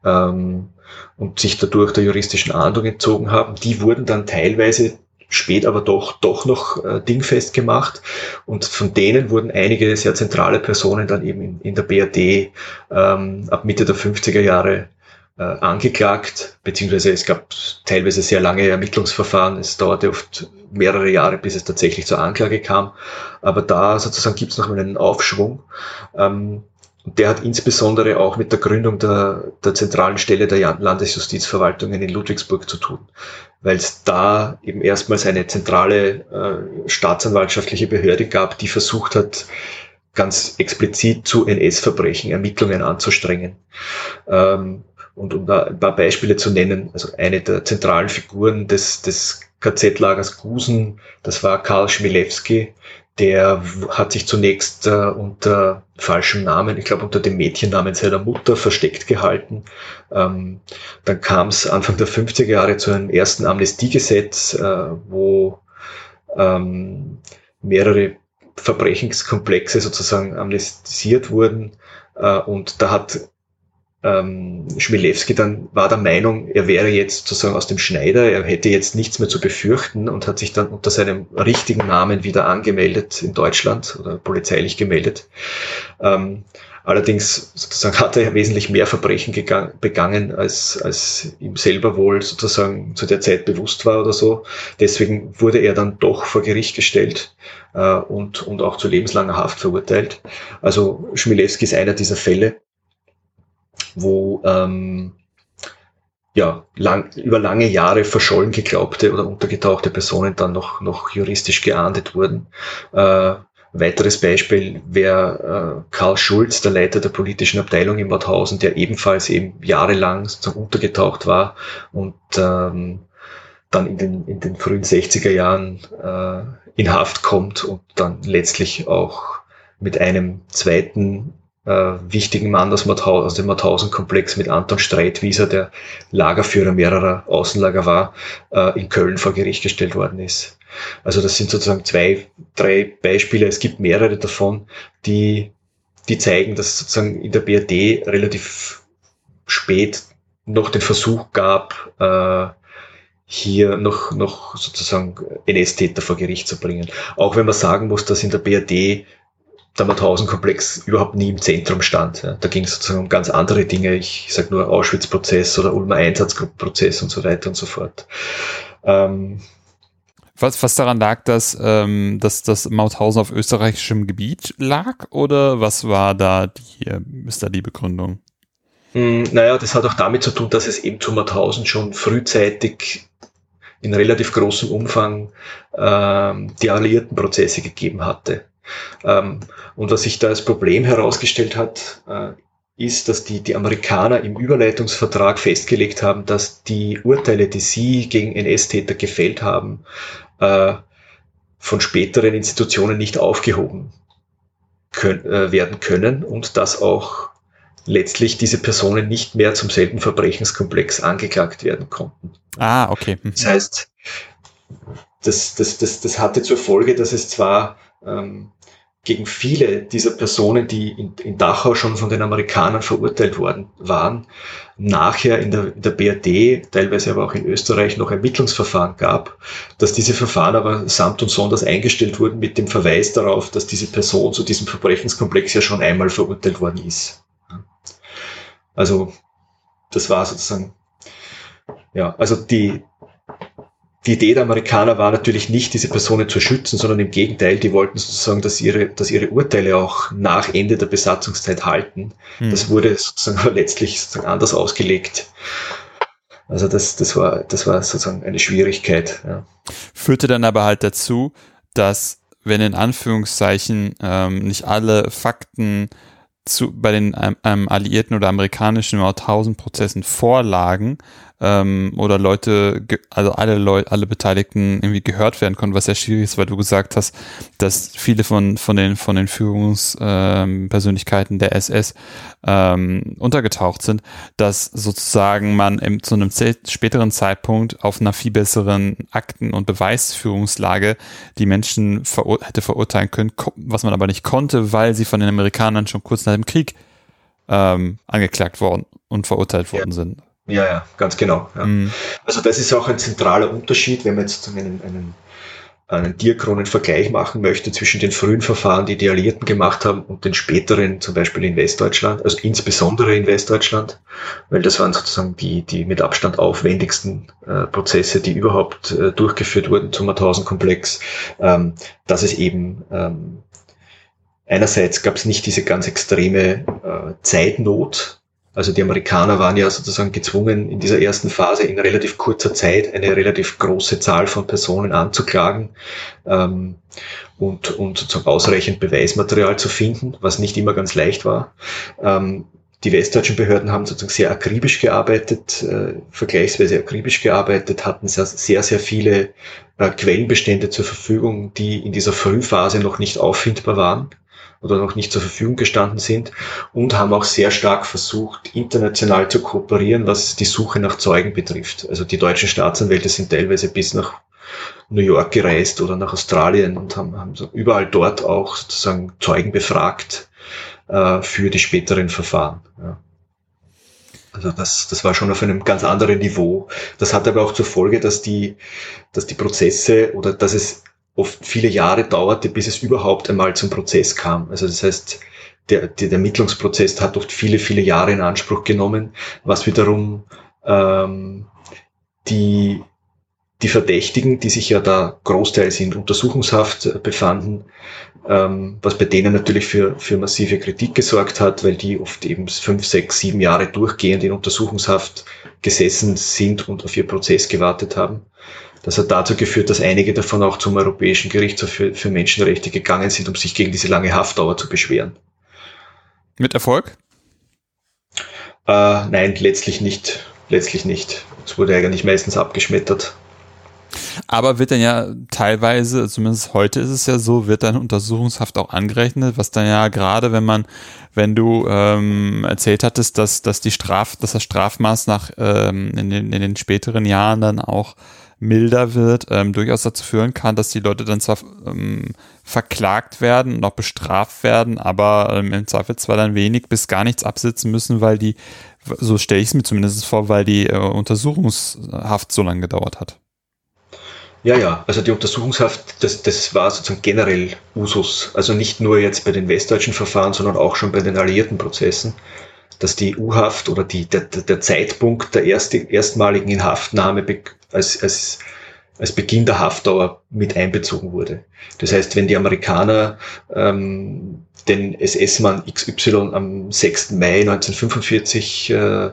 [SPEAKER 2] ähm, und sich dadurch der juristischen Ahndung entzogen haben. Die wurden dann teilweise spät aber doch, doch noch äh, dingfest gemacht. Und von denen wurden einige sehr zentrale Personen dann eben in, in der BRD ähm, ab Mitte der 50er Jahre äh, angeklagt, beziehungsweise es gab teilweise sehr lange Ermittlungsverfahren. Es dauerte oft mehrere Jahre, bis es tatsächlich zur Anklage kam. Aber da sozusagen gibt es noch mal einen Aufschwung. Ähm, der hat insbesondere auch mit der Gründung der, der zentralen Stelle der Landesjustizverwaltungen in Ludwigsburg zu tun, weil es da eben erstmals eine zentrale äh, staatsanwaltschaftliche Behörde gab, die versucht hat, ganz explizit zu NS-Verbrechen Ermittlungen anzustrengen. Ähm, und um da ein paar Beispiele zu nennen, also eine der zentralen Figuren des, des KZ-Lagers Gusen, das war Karl Schmilewski, der hat sich zunächst äh, unter falschem Namen, ich glaube unter dem Mädchennamen seiner Mutter versteckt gehalten. Ähm, dann kam es Anfang der 50er Jahre zu einem ersten Amnestiegesetz, äh, wo ähm, mehrere Verbrechenskomplexe sozusagen amnestisiert wurden. Äh, und da hat ähm, Schmilewski dann war der Meinung, er wäre jetzt sozusagen aus dem Schneider, er hätte jetzt nichts mehr zu befürchten und hat sich dann unter seinem richtigen Namen wieder angemeldet in Deutschland oder polizeilich gemeldet. Ähm, allerdings sozusagen hat er ja wesentlich mehr Verbrechen begangen, als, als ihm selber wohl sozusagen zu der Zeit bewusst war oder so. Deswegen wurde er dann doch vor Gericht gestellt äh, und, und auch zu lebenslanger Haft verurteilt. Also Schmilewski ist einer dieser Fälle wo ähm, ja, lang, über lange Jahre verschollen geglaubte oder untergetauchte Personen dann noch, noch juristisch geahndet wurden. Äh, weiteres Beispiel wäre äh, Karl Schulz, der Leiter der politischen Abteilung in Mauthausen, der ebenfalls eben jahrelang sozusagen untergetaucht war und ähm, dann in den, in den frühen 60er Jahren äh, in Haft kommt und dann letztlich auch mit einem zweiten äh, wichtigen Mann aus, Mauthausen, aus dem Mauthausen-Komplex mit Anton Streitwieser, der Lagerführer mehrerer Außenlager war, äh, in Köln vor Gericht gestellt worden ist. Also das sind sozusagen zwei, drei Beispiele. Es gibt mehrere davon, die, die zeigen, dass sozusagen in der BRD relativ spät noch den Versuch gab, äh, hier noch, noch sozusagen NS-Täter vor Gericht zu bringen. Auch wenn man sagen muss, dass in der BRD der Mauthausen-Komplex überhaupt nie im Zentrum stand. Ja. Da ging es sozusagen um ganz andere Dinge. Ich sage nur Auschwitz-Prozess oder Ulmer Einsatzgruppenprozess und so weiter und so fort. Ähm,
[SPEAKER 1] was, was daran lag, dass, ähm, dass das Mauthausen auf österreichischem Gebiet lag? Oder was war da die, ist da die Begründung?
[SPEAKER 2] Hm, naja, das hat auch damit zu tun, dass es eben zu Mauthausen schon frühzeitig in relativ großem Umfang ähm, die alliierten Prozesse gegeben hatte. Ähm, und was sich da als Problem herausgestellt hat, äh, ist, dass die, die Amerikaner im Überleitungsvertrag festgelegt haben, dass die Urteile, die sie gegen NS-Täter gefällt haben, äh, von späteren Institutionen nicht aufgehoben können, äh, werden können und dass auch letztlich diese Personen nicht mehr zum selben Verbrechenskomplex angeklagt werden konnten.
[SPEAKER 1] Ah, okay.
[SPEAKER 2] Mhm. Das heißt, das, das, das, das hatte zur Folge, dass es zwar ähm, gegen viele dieser Personen, die in, in, Dachau schon von den Amerikanern verurteilt worden waren, nachher in der, in der BRD, teilweise aber auch in Österreich noch Ermittlungsverfahren gab, dass diese Verfahren aber samt und sonders eingestellt wurden mit dem Verweis darauf, dass diese Person zu diesem Verbrechenskomplex ja schon einmal verurteilt worden ist. Also das war sozusagen, ja, also die, die Idee der Amerikaner war natürlich nicht, diese Personen zu schützen, sondern im Gegenteil, die wollten sozusagen, dass ihre, dass ihre Urteile auch nach Ende der Besatzungszeit halten. Hm. Das wurde sozusagen letztlich sozusagen anders ausgelegt. Also das, das war, das war sozusagen eine Schwierigkeit. Ja.
[SPEAKER 1] Führte dann aber halt dazu, dass wenn in Anführungszeichen ähm, nicht alle Fakten zu, bei den ähm, alliierten oder amerikanischen Mauthausen-Prozessen vorlagen, ähm, oder Leute, also alle Leute, alle Beteiligten irgendwie gehört werden konnten, was sehr schwierig ist, weil du gesagt hast, dass viele von, von den, von den Führungspersönlichkeiten ähm, der SS ähm, untergetaucht sind, dass sozusagen man im, zu einem späteren Zeitpunkt auf einer viel besseren Akten- und Beweisführungslage die Menschen verur hätte verurteilen können, was man aber nicht konnte, weil sie von den Amerikanern schon kurz nach dem Krieg ähm, angeklagt worden und verurteilt worden
[SPEAKER 2] ja.
[SPEAKER 1] sind.
[SPEAKER 2] Ja, ja, ganz genau. Ja. Mhm. Also das ist auch ein zentraler Unterschied, wenn man jetzt einen, einen, einen diachronen Vergleich machen möchte zwischen den frühen Verfahren, die die Alliierten gemacht haben, und den späteren, zum Beispiel in Westdeutschland, also insbesondere in Westdeutschland, weil das waren sozusagen die, die mit Abstand aufwendigsten äh, Prozesse, die überhaupt äh, durchgeführt wurden zum Mauthausen-Komplex, ähm, dass es eben ähm, einerseits gab es nicht diese ganz extreme äh, Zeitnot, also die Amerikaner waren ja sozusagen gezwungen, in dieser ersten Phase in relativ kurzer Zeit eine relativ große Zahl von Personen anzuklagen ähm, und, und sozusagen ausreichend Beweismaterial zu finden, was nicht immer ganz leicht war. Ähm, die westdeutschen Behörden haben sozusagen sehr akribisch gearbeitet, äh, vergleichsweise akribisch gearbeitet, hatten sehr, sehr, sehr viele äh, Quellenbestände zur Verfügung, die in dieser Frühphase noch nicht auffindbar waren oder noch nicht zur Verfügung gestanden sind und haben auch sehr stark versucht, international zu kooperieren, was die Suche nach Zeugen betrifft. Also die deutschen Staatsanwälte sind teilweise bis nach New York gereist oder nach Australien und haben, haben überall dort auch sozusagen Zeugen befragt äh, für die späteren Verfahren. Ja. Also das, das war schon auf einem ganz anderen Niveau. Das hat aber auch zur Folge, dass die, dass die Prozesse oder dass es oft viele Jahre dauerte, bis es überhaupt einmal zum Prozess kam. Also das heißt, der, der Ermittlungsprozess hat oft viele, viele Jahre in Anspruch genommen, was wiederum ähm, die, die Verdächtigen, die sich ja da großteils in Untersuchungshaft befanden, ähm, was bei denen natürlich für, für massive Kritik gesorgt hat, weil die oft eben fünf, sechs, sieben Jahre durchgehend in Untersuchungshaft gesessen sind und auf ihr Prozess gewartet haben. Das hat dazu geführt, dass einige davon auch zum Europäischen Gerichtshof für, für Menschenrechte gegangen sind, um sich gegen diese lange Haftdauer zu beschweren.
[SPEAKER 1] Mit Erfolg?
[SPEAKER 2] Äh, nein, letztlich nicht. Letztlich nicht. Es wurde eigentlich meistens abgeschmettert.
[SPEAKER 1] Aber wird dann ja teilweise, zumindest heute ist es ja so, wird dann Untersuchungshaft auch angerechnet, was dann ja gerade, wenn man, wenn du ähm, erzählt hattest, dass, dass die Straf, dass das Strafmaß nach ähm, in, den, in den späteren Jahren dann auch milder wird, ähm, durchaus dazu führen kann, dass die Leute dann zwar ähm, verklagt werden und auch bestraft werden, aber ähm, im Zweifel zwar dann wenig bis gar nichts absitzen müssen, weil die, so stelle ich es mir zumindest vor, weil die äh, Untersuchungshaft so lange gedauert hat.
[SPEAKER 2] Ja, ja, also die Untersuchungshaft, das, das war sozusagen generell Usus. Also nicht nur jetzt bei den westdeutschen Verfahren, sondern auch schon bei den alliierten Prozessen dass die U-Haft oder die, der, der Zeitpunkt der erste, erstmaligen Inhaftnahme als, als, als Beginn der Haftdauer mit einbezogen wurde. Das heißt, wenn die Amerikaner ähm, den SS-Mann XY am 6. Mai 1945 äh,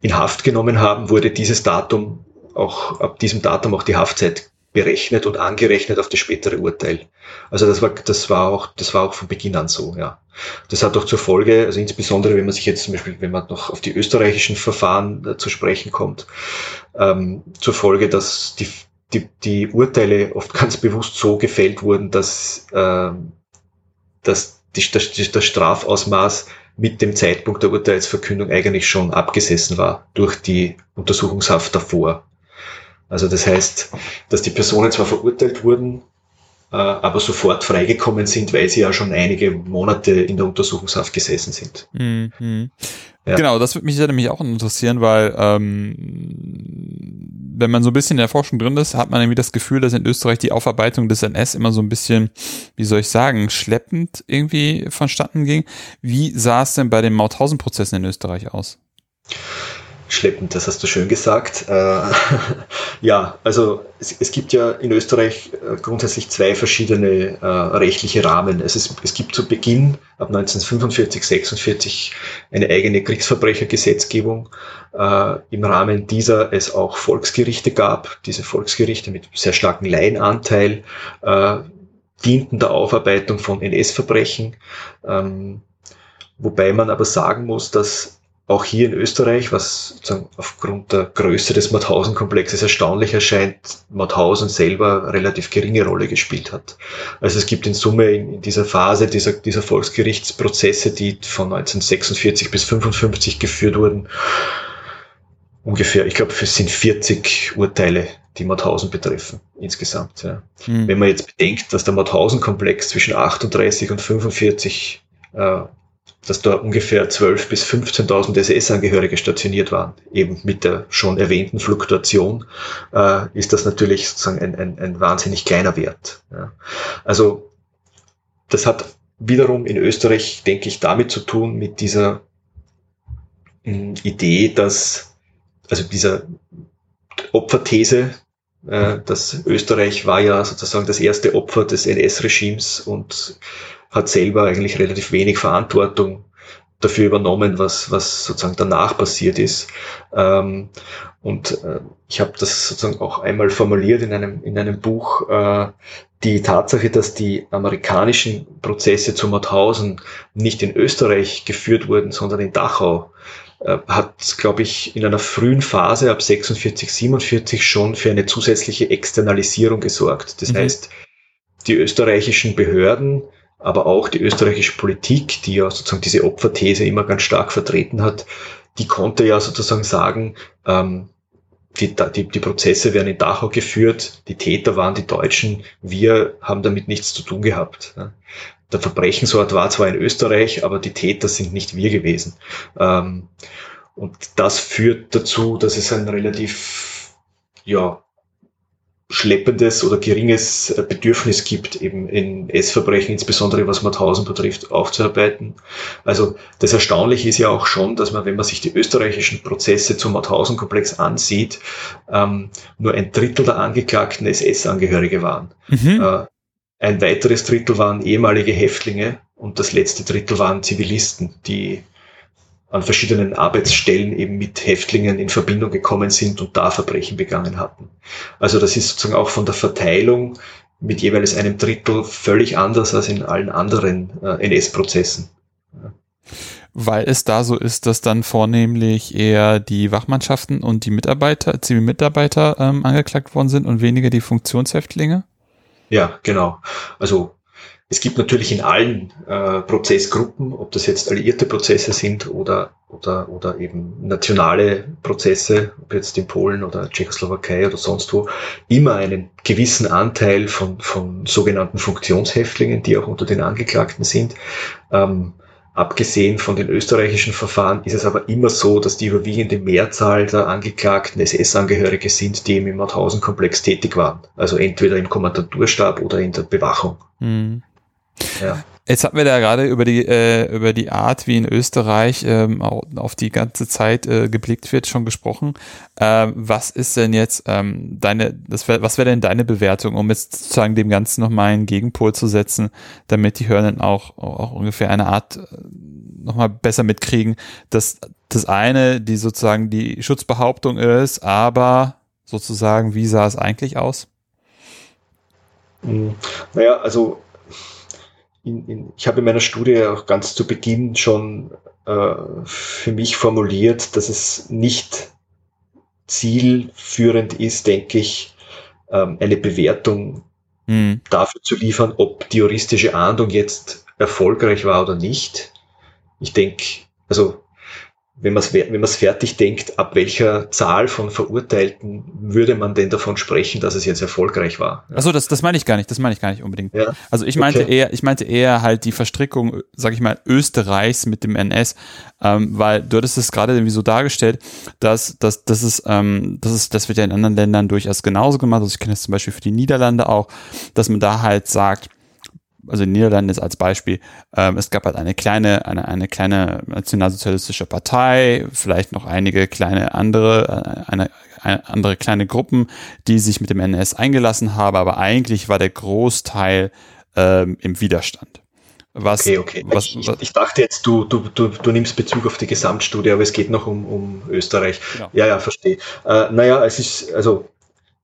[SPEAKER 2] in Haft genommen haben, wurde dieses Datum auch ab diesem Datum auch die Haftzeit berechnet und angerechnet auf das spätere Urteil. Also das war, das war auch, das war auch von Beginn an so, ja. Das hat auch zur Folge, also insbesondere wenn man sich jetzt zum Beispiel, wenn man noch auf die österreichischen Verfahren äh, zu sprechen kommt, ähm, zur Folge, dass die, die, die Urteile oft ganz bewusst so gefällt wurden, dass, ähm, dass die, das, das Strafausmaß mit dem Zeitpunkt der Urteilsverkündung eigentlich schon abgesessen war durch die Untersuchungshaft davor. Also das heißt, dass die Personen zwar verurteilt wurden, äh, aber sofort freigekommen sind, weil sie ja schon einige Monate in der Untersuchungshaft gesessen sind.
[SPEAKER 1] Mhm. Ja. Genau, das würde mich nämlich auch interessieren, weil ähm, wenn man so ein bisschen in der Forschung drin ist, hat man irgendwie das Gefühl, dass in Österreich die Aufarbeitung des NS immer so ein bisschen, wie soll ich sagen, schleppend irgendwie vonstatten ging. Wie sah es denn bei den Mauthausen-Prozessen in Österreich aus?
[SPEAKER 2] Schleppend, das hast du schön gesagt. Äh, ja, also es, es, gibt ja in Österreich äh, grundsätzlich zwei verschiedene äh, rechtliche Rahmen. Es, ist, es gibt zu Beginn ab 1945, 46 eine eigene Kriegsverbrechergesetzgebung, äh, im Rahmen dieser es auch Volksgerichte gab. Diese Volksgerichte mit sehr starkem Laienanteil äh, dienten der Aufarbeitung von NS-Verbrechen. Ähm, wobei man aber sagen muss, dass auch hier in Österreich, was aufgrund der Größe des Mauthausen-Komplexes erstaunlich erscheint, Mauthausen selber relativ geringe Rolle gespielt hat. Also es gibt in Summe in, in dieser Phase dieser, dieser Volksgerichtsprozesse, die von 1946 bis 55 geführt wurden, ungefähr, ich glaube, es sind 40 Urteile, die Mauthausen betreffen insgesamt. Ja. Mhm. Wenn man jetzt bedenkt, dass der Mauthausen-Komplex zwischen 38 und 45 äh, dass da ungefähr 12.000 bis 15.000 SS-Angehörige stationiert waren. Eben mit der schon erwähnten Fluktuation äh, ist das natürlich sozusagen ein, ein, ein wahnsinnig kleiner Wert. Ja. Also das hat wiederum in Österreich, denke ich, damit zu tun mit dieser mh, hm, Idee, dass also dieser Opferthese, äh, dass Österreich war ja sozusagen das erste Opfer des NS-Regimes und hat selber eigentlich relativ wenig Verantwortung dafür übernommen, was, was sozusagen danach passiert ist. Ähm, und äh, ich habe das sozusagen auch einmal formuliert in einem, in einem Buch, äh, die Tatsache, dass die amerikanischen Prozesse zu Mauthausen nicht in Österreich geführt wurden, sondern in Dachau, äh, hat, glaube ich, in einer frühen Phase ab 46, 47 schon für eine zusätzliche Externalisierung gesorgt. Das mhm. heißt, die österreichischen Behörden aber auch die österreichische Politik, die ja sozusagen diese Opferthese immer ganz stark vertreten hat, die konnte ja sozusagen sagen, ähm, die, die, die Prozesse werden in Dachau geführt, die Täter waren die Deutschen, wir haben damit nichts zu tun gehabt. Der Verbrechensort war zwar in Österreich, aber die Täter sind nicht wir gewesen. Ähm, und das führt dazu, dass es ein relativ ja, schleppendes oder geringes Bedürfnis gibt, eben in S-Verbrechen, insbesondere was Mauthausen betrifft, aufzuarbeiten. Also das Erstaunliche ist ja auch schon, dass man, wenn man sich die österreichischen Prozesse zum Mauthausen-Komplex ansieht, ähm, nur ein Drittel der Angeklagten SS-Angehörige waren. Mhm. Äh, ein weiteres Drittel waren ehemalige Häftlinge und das letzte Drittel waren Zivilisten, die an verschiedenen Arbeitsstellen eben mit Häftlingen in Verbindung gekommen sind und da Verbrechen begangen hatten. Also das ist sozusagen auch von der Verteilung mit jeweils einem Drittel völlig anders als in allen anderen äh, NS-Prozessen.
[SPEAKER 1] Weil es da so ist, dass dann vornehmlich eher die Wachmannschaften und die Mitarbeiter, Zivilmitarbeiter ähm, angeklagt worden sind und weniger die Funktionshäftlinge?
[SPEAKER 2] Ja, genau. Also es gibt natürlich in allen äh, Prozessgruppen, ob das jetzt alliierte Prozesse sind oder, oder, oder eben nationale Prozesse, ob jetzt in Polen oder Tschechoslowakei oder sonst wo, immer einen gewissen Anteil von, von sogenannten Funktionshäftlingen, die auch unter den Angeklagten sind. Ähm, Abgesehen von den österreichischen Verfahren ist es aber immer so, dass die überwiegende Mehrzahl der Angeklagten SS-Angehörige sind, die im Mauthausen-Komplex tätig waren. Also entweder im Kommandanturstab oder in der Bewachung. Mhm.
[SPEAKER 1] Ja. Jetzt hatten wir da gerade über die äh, über die Art, wie in Österreich ähm, auf die ganze Zeit äh, geblickt wird, schon gesprochen. Ähm, was ist denn jetzt ähm, deine, das wär, was wäre denn deine Bewertung, um jetzt sozusagen dem Ganzen nochmal einen Gegenpol zu setzen, damit die Hörenden auch, auch ungefähr eine Art äh, nochmal besser mitkriegen, dass das eine, die sozusagen die Schutzbehauptung ist, aber sozusagen, wie sah es eigentlich aus?
[SPEAKER 2] Hm. Naja, also in, in, ich habe in meiner Studie auch ganz zu Beginn schon äh, für mich formuliert, dass es nicht zielführend ist, denke ich, ähm, eine Bewertung mhm. dafür zu liefern, ob die juristische Ahndung jetzt erfolgreich war oder nicht. Ich denke, also wenn man es wenn man's fertig denkt, ab welcher Zahl von Verurteilten würde man denn davon sprechen, dass es jetzt erfolgreich war?
[SPEAKER 1] Also das, das meine ich gar nicht, das meine ich gar nicht unbedingt. Ja? Also ich meinte okay. eher, ich meinte eher halt die Verstrickung, sag ich mal, Österreichs mit dem NS, ähm, weil du hattest es gerade irgendwie so dargestellt, dass, dass, dass es, ähm, das ist, das wird ja in anderen Ländern durchaus genauso gemacht. Also ich kenne das zum Beispiel für die Niederlande auch, dass man da halt sagt, also in Niederlanden ist als Beispiel, ähm, es gab halt eine kleine, eine, eine kleine nationalsozialistische Partei, vielleicht noch einige kleine andere, äh, eine, eine andere kleine Gruppen, die sich mit dem NS eingelassen haben, aber eigentlich war der Großteil ähm, im Widerstand.
[SPEAKER 2] Was, okay, okay. Was, ich, was, ich, dachte jetzt, du, du, du, du nimmst Bezug auf die Gesamtstudie, aber es geht noch um, um Österreich. Genau. Ja, ja, verstehe. Äh, naja, es ist, also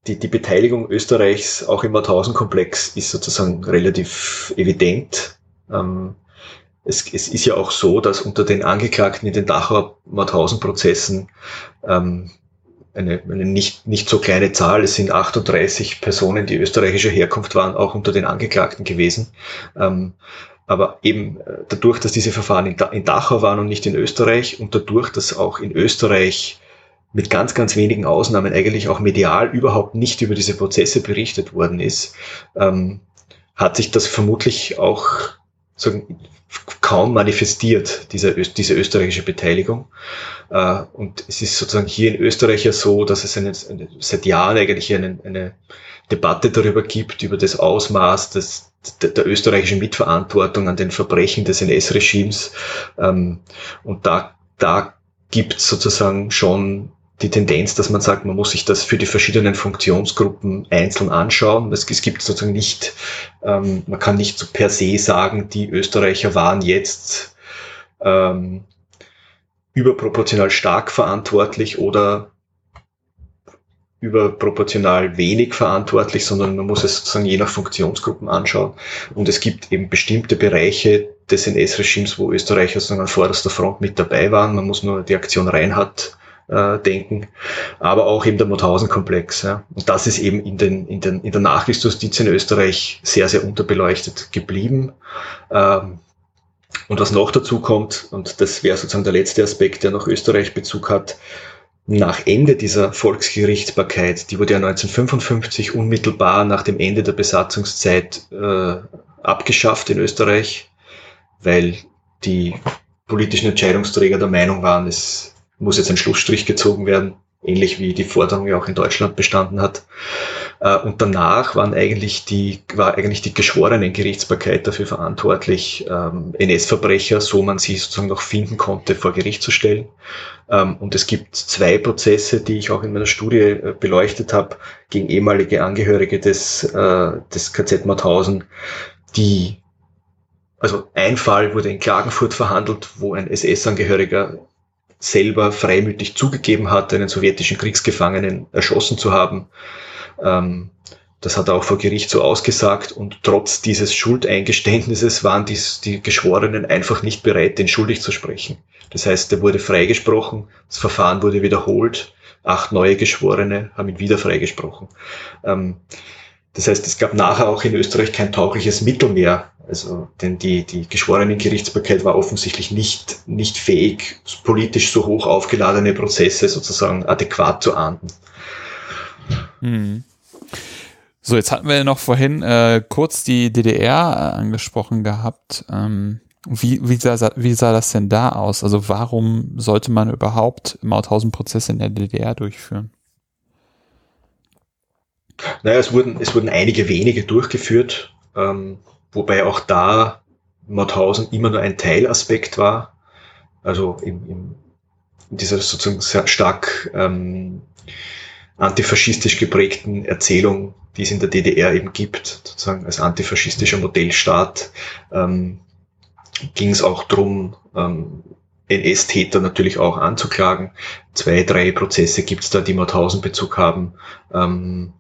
[SPEAKER 2] die, die Beteiligung Österreichs auch im Mauthausen-Komplex ist sozusagen relativ evident. Ähm, es, es ist ja auch so, dass unter den Angeklagten in den Dachauer Mauthausen-Prozessen ähm, eine, eine nicht, nicht so kleine Zahl, es sind 38 Personen, die österreichischer Herkunft waren, auch unter den Angeklagten gewesen. Ähm, aber eben äh, dadurch, dass diese Verfahren in, in Dachau waren und nicht in Österreich und dadurch, dass auch in Österreich mit ganz, ganz wenigen Ausnahmen eigentlich auch medial überhaupt nicht über diese Prozesse berichtet worden ist, ähm, hat sich das vermutlich auch sagen, kaum manifestiert, diese, diese österreichische Beteiligung. Äh, und es ist sozusagen hier in Österreich ja so, dass es eine, eine, seit Jahren eigentlich eine, eine Debatte darüber gibt, über das Ausmaß des, der, der österreichischen Mitverantwortung an den Verbrechen des NS-Regimes. Ähm, und da, da gibt sozusagen schon die Tendenz, dass man sagt, man muss sich das für die verschiedenen Funktionsgruppen einzeln anschauen. Es, gibt sozusagen nicht, ähm, man kann nicht so per se sagen, die Österreicher waren jetzt ähm, überproportional stark verantwortlich oder überproportional wenig verantwortlich, sondern man muss es sozusagen je nach Funktionsgruppen anschauen. Und es gibt eben bestimmte Bereiche des NS-Regimes, wo Österreicher sozusagen an vorderster Front mit dabei waren. Man muss nur die Aktion Reinhardt äh, denken, aber auch eben der Mauthausen-Komplex. Ja. Und das ist eben in, den, in, den, in der Nachkriegsjustiz in Österreich sehr, sehr unterbeleuchtet geblieben. Ähm, und was noch dazu kommt, und das wäre sozusagen der letzte Aspekt, der noch Österreich Bezug hat, nach Ende dieser Volksgerichtsbarkeit, die wurde ja 1955 unmittelbar nach dem Ende der Besatzungszeit äh, abgeschafft in Österreich, weil die politischen Entscheidungsträger der Meinung waren, es muss jetzt ein Schlussstrich gezogen werden, ähnlich wie die Forderung ja auch in Deutschland bestanden hat. Äh, und danach waren eigentlich die, war eigentlich die geschworenen Gerichtsbarkeit dafür verantwortlich, ähm, NS-Verbrecher, so man sie sozusagen noch finden konnte, vor Gericht zu stellen. Ähm, und es gibt zwei Prozesse, die ich auch in meiner Studie äh, beleuchtet habe, gegen ehemalige Angehörige des, äh, des KZ Mauthausen, die also ein Fall wurde in Klagenfurt verhandelt, wo ein SS-Angehöriger selber freimütig zugegeben hat, einen sowjetischen Kriegsgefangenen erschossen zu haben. Ähm, das hat er auch vor Gericht so ausgesagt und trotz dieses Schuldeingeständnisses waren die, die Geschworenen einfach nicht bereit, den schuldig zu sprechen. Das heißt, er wurde freigesprochen, das Verfahren wurde wiederholt, acht neue Geschworene haben ihn wieder freigesprochen. Ähm, das heißt, es gab nachher auch in Österreich kein taugliches Mittel mehr, also, denn die, die Geschworenengerichtsbarkeit war offensichtlich nicht, nicht fähig, politisch so hoch aufgeladene Prozesse sozusagen adäquat zu ahnden.
[SPEAKER 1] Hm. So, jetzt hatten wir noch vorhin äh, kurz die DDR äh, angesprochen gehabt. Ähm, wie, wie, sah, wie sah das denn da aus? Also warum sollte man überhaupt Mauthausen-Prozesse in der DDR durchführen?
[SPEAKER 2] Naja, es wurden, es wurden einige wenige durchgeführt. Ähm, wobei auch da Mauthausen immer nur ein Teilaspekt war. Also in, in, in dieser sozusagen sehr stark ähm, antifaschistisch geprägten Erzählung, die es in der DDR eben gibt, sozusagen als antifaschistischer Modellstaat, ähm, ging es auch drum, ähm, NS-Täter natürlich auch anzuklagen. Zwei, drei Prozesse gibt es da, die Mauthausen Bezug haben. Ähm,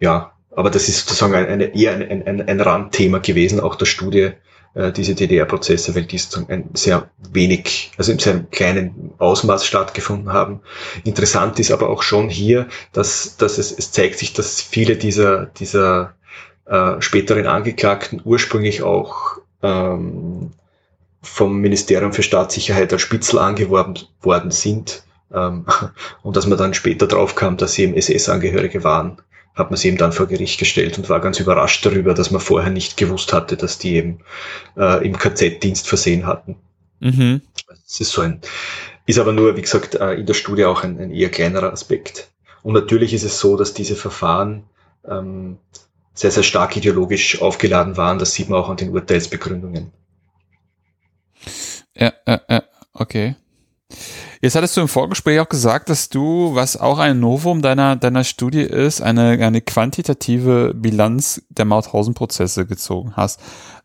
[SPEAKER 2] ja, aber das ist sozusagen eine, eher ein, ein, ein Randthema gewesen, auch der Studie, äh, diese DDR-Prozesse, weil die ein sehr wenig, also in sehr kleinen Ausmaß stattgefunden haben. Interessant ist aber auch schon hier, dass, dass es, es zeigt sich, dass viele dieser, dieser äh, späteren Angeklagten ursprünglich auch ähm, vom Ministerium für Staatssicherheit als Spitzel angeworben worden sind ähm, und dass man dann später drauf kam, dass sie eben SS-Angehörige waren hat man sie eben dann vor Gericht gestellt und war ganz überrascht darüber, dass man vorher nicht gewusst hatte, dass die eben äh, im KZ Dienst versehen hatten. Mhm. Das ist so ein, ist aber nur, wie gesagt, äh, in der Studie auch ein, ein, eher kleinerer Aspekt. Und natürlich ist es so, dass diese Verfahren ähm, sehr, sehr stark ideologisch aufgeladen waren. Das sieht man auch an den Urteilsbegründungen.
[SPEAKER 1] Ja, ja, ja, okay. Jetzt hattest du im Vorgespräch auch gesagt, dass du, was auch ein Novum deiner, deiner Studie ist, eine, eine quantitative Bilanz der Mauthausen-Prozesse gezogen hast.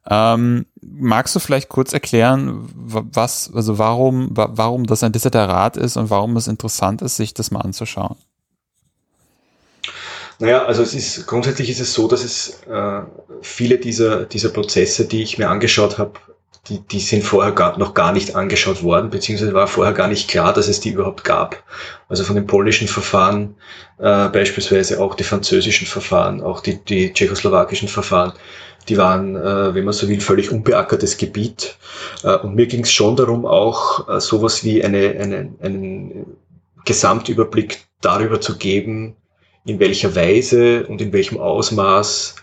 [SPEAKER 1] Ähm, magst du vielleicht kurz erklären, was, also warum, warum das ein Desiderat ist und warum es interessant ist, sich das mal anzuschauen?
[SPEAKER 2] Naja, also es ist grundsätzlich ist es so, dass es äh, viele dieser, dieser Prozesse, die ich mir angeschaut habe, die, die sind vorher gar, noch gar nicht angeschaut worden, beziehungsweise war vorher gar nicht klar, dass es die überhaupt gab. Also von den polnischen Verfahren, äh, beispielsweise auch die französischen Verfahren, auch die, die tschechoslowakischen Verfahren, die waren, äh, wenn man so will, völlig unbeackertes Gebiet. Äh, und mir ging es schon darum, auch äh, sowas wie eine, eine, einen Gesamtüberblick darüber zu geben, in welcher Weise und in welchem Ausmaß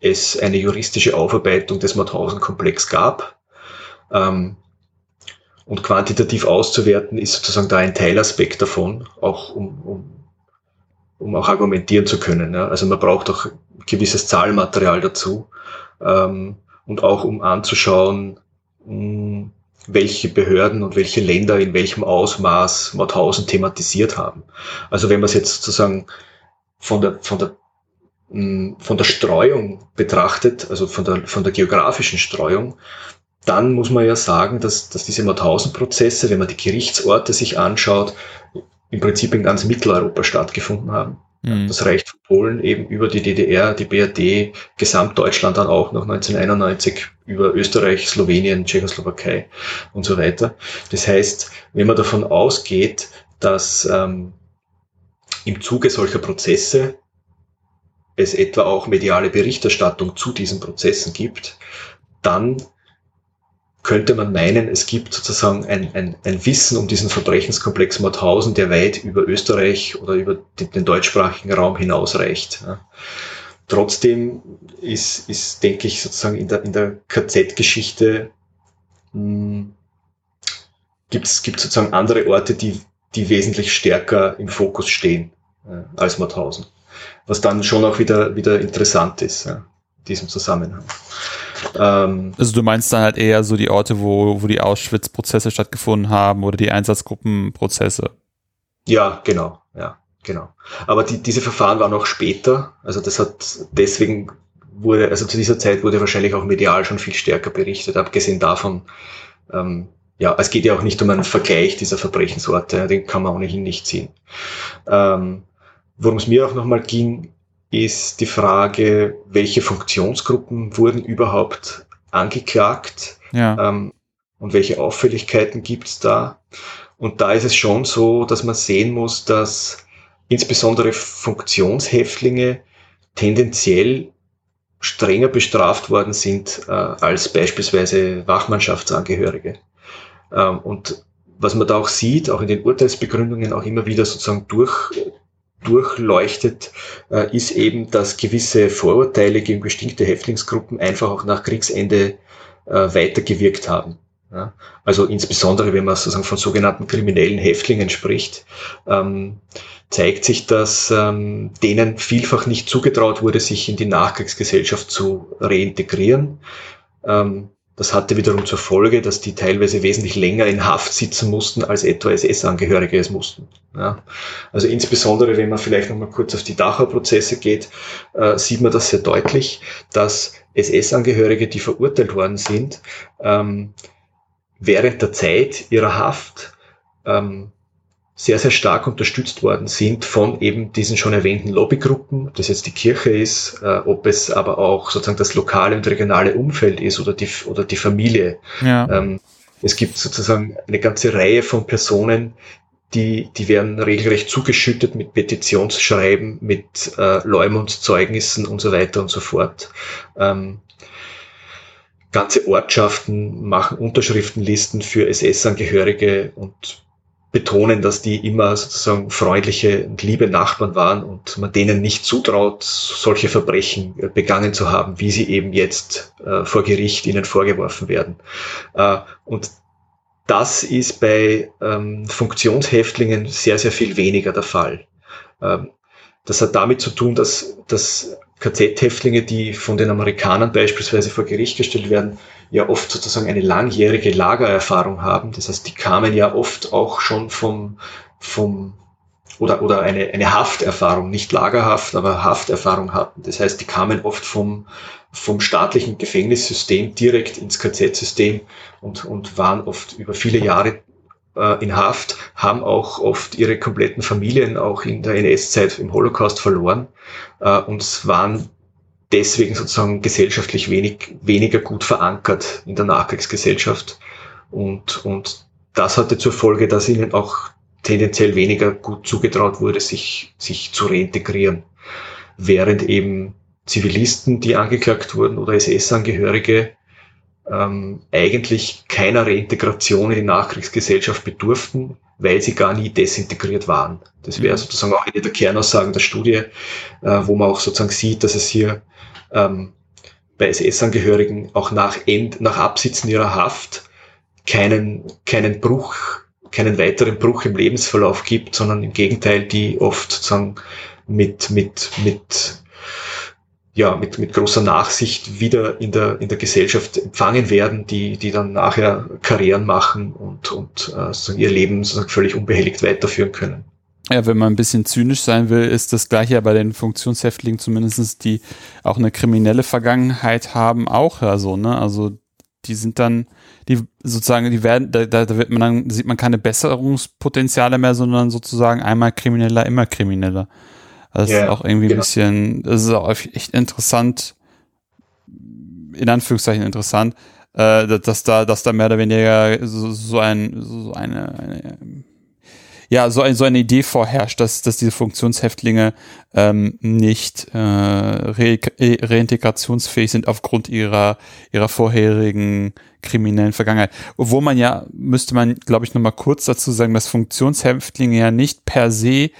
[SPEAKER 2] es eine juristische Aufarbeitung des Mauthausen-Komplex gab ähm, und quantitativ auszuwerten ist sozusagen da ein Teilaspekt davon, auch um, um, um auch argumentieren zu können. Ja. Also man braucht auch gewisses Zahlmaterial dazu ähm, und auch um anzuschauen, mh, hm, welche Behörden und welche Länder in welchem Ausmaß Mauthausen thematisiert haben. Also wenn man es jetzt sozusagen von der, von der hm, von der Streuung betrachtet, also von der, von der geografischen Streuung, dann muss man ja sagen, dass, dass diese Mauthausen-Prozesse, wenn man die Gerichtsorte sich anschaut, im Prinzip in ganz Mitteleuropa stattgefunden haben. Mhm. Das reicht von Polen eben über die DDR, die BRD, Gesamtdeutschland dann auch noch 1991 über Österreich, Slowenien, Tschechoslowakei und so weiter. Das heißt, wenn man davon ausgeht, dass ähm, im Zuge solcher Prozesse es etwa auch mediale Berichterstattung zu diesen Prozessen gibt, dann könnte man meinen, es gibt sozusagen ein, ein, ein Wissen um diesen Verbrechenskomplex Mauthausen, der weit über Österreich oder über den, den deutschsprachigen Raum hinausreicht. Ja. Trotzdem ist, ist, denke ich, sozusagen in der, in der KZ-Geschichte hm, gibt es sozusagen andere Orte, die, die wesentlich stärker im Fokus stehen äh, als Mauthausen. Was dann schon auch wieder, wieder interessant ist ja, in diesem Zusammenhang.
[SPEAKER 1] Ähm, also du meinst dann halt eher so die Orte, wo, wo die Auschwitz-Prozesse stattgefunden haben oder die Einsatzgruppenprozesse.
[SPEAKER 2] Ja, genau, ja, genau. Aber die, diese Verfahren waren auch später. Also das hat deswegen wurde, also zu dieser Zeit wurde wahrscheinlich auch medial schon viel stärker berichtet, abgesehen davon, ähm, ja, es geht ja auch nicht um einen Vergleich dieser Verbrechensorte, den kann man ohnehin nicht ziehen. Ähm, worum es mir auch nochmal ging, ist die Frage, welche Funktionsgruppen wurden überhaupt angeklagt ja. ähm, und welche Auffälligkeiten gibt es da. Und da ist es schon so, dass man sehen muss, dass insbesondere Funktionshäftlinge tendenziell strenger bestraft worden sind äh, als beispielsweise Wachmannschaftsangehörige. Ähm, und was man da auch sieht, auch in den Urteilsbegründungen auch immer wieder sozusagen durch, durchleuchtet, äh, ist eben, dass gewisse Vorurteile gegen bestimmte Häftlingsgruppen einfach auch nach Kriegsende äh, weitergewirkt haben. Ja? Also insbesondere, wenn man sozusagen von sogenannten kriminellen Häftlingen spricht, ähm, zeigt sich, dass ähm, denen vielfach nicht zugetraut wurde, sich in die Nachkriegsgesellschaft zu reintegrieren. Ähm, das hatte wiederum zur Folge, dass die teilweise wesentlich länger in Haft sitzen mussten, als etwa SS-Angehörige es mussten. Ja. Also insbesondere, wenn man vielleicht nochmal kurz auf die Dachau-Prozesse geht, äh, sieht man das sehr deutlich, dass SS-Angehörige, die verurteilt worden sind, ähm, während der Zeit ihrer Haft ähm, sehr, sehr stark unterstützt worden sind von eben diesen schon erwähnten Lobbygruppen, ob das jetzt die Kirche ist, äh, ob es aber auch sozusagen das lokale und regionale Umfeld ist oder die, oder die Familie. Ja. Ähm, es gibt sozusagen eine ganze Reihe von Personen, die, die werden regelrecht zugeschüttet mit Petitionsschreiben, mit äh, Leumundszeugnissen und so weiter und so fort. Ähm, ganze Ortschaften machen Unterschriftenlisten für SS-Angehörige und betonen, dass die immer sozusagen freundliche und liebe Nachbarn waren und man denen nicht zutraut, solche Verbrechen äh, begangen zu haben, wie sie eben jetzt äh, vor Gericht ihnen vorgeworfen werden. Äh, und das ist bei ähm, Funktionshäftlingen sehr, sehr viel weniger der Fall. Ähm, das hat damit zu tun, dass, dass KZ-Häftlinge, die von den Amerikanern beispielsweise vor Gericht gestellt werden, ja oft sozusagen eine langjährige Lagererfahrung haben. Das heißt, die kamen ja oft auch schon vom, vom oder, oder eine, eine Hafterfahrung, nicht Lagerhaft, aber Hafterfahrung hatten. Das heißt, die kamen oft vom, vom staatlichen Gefängnissystem direkt ins KZ-System und, und waren oft über viele Jahre in Haft, haben auch oft ihre kompletten Familien auch in der NS-Zeit im Holocaust verloren äh, und waren deswegen sozusagen gesellschaftlich wenig, weniger gut verankert in der Nachkriegsgesellschaft. Und, und das hatte zur Folge, dass ihnen auch tendenziell weniger gut zugetraut wurde, sich, sich zu reintegrieren. Während eben Zivilisten, die angeklagt wurden oder SS-Angehörige, ähm, eigentlich keiner Reintegration in die Nachkriegsgesellschaft bedurften, weil sie gar nie desintegriert waren. Das wäre mhm. sozusagen auch eine der Kernaussagen der Studie, äh, wo man auch sozusagen sieht, dass es hier ähm, bei SS-Angehörigen auch nach, End, nach Absitzen ihrer Haft keinen, keinen Bruch, keinen weiteren Bruch im Lebensverlauf gibt, sondern im Gegenteil, die oft sozusagen mit, mit, mit ja, mit, mit großer Nachsicht wieder in der, in der Gesellschaft empfangen werden, die, die dann nachher Karrieren machen und, und äh, ihr Leben sozusagen völlig unbehelligt weiterführen können.
[SPEAKER 1] Ja, wenn man ein bisschen zynisch sein will, ist das gleiche ja bei den Funktionshäftlingen zumindestens, die auch eine kriminelle Vergangenheit haben, auch ja so, ne? Also die sind dann, die sozusagen, die werden, da, da wird man dann, sieht man keine Besserungspotenziale mehr, sondern sozusagen einmal krimineller, immer krimineller. Das yeah, ist auch irgendwie genau. ein bisschen, das ist auch echt interessant, in Anführungszeichen interessant, äh, dass da, dass da mehr oder weniger so, so ein, so eine, eine ja, so, ein, so eine Idee vorherrscht, dass, dass diese Funktionshäftlinge ähm, nicht äh, re reintegrationsfähig sind aufgrund ihrer, ihrer vorherigen kriminellen Vergangenheit. Obwohl man ja, müsste man, glaube ich, nochmal kurz dazu sagen, dass Funktionshäftlinge ja nicht per se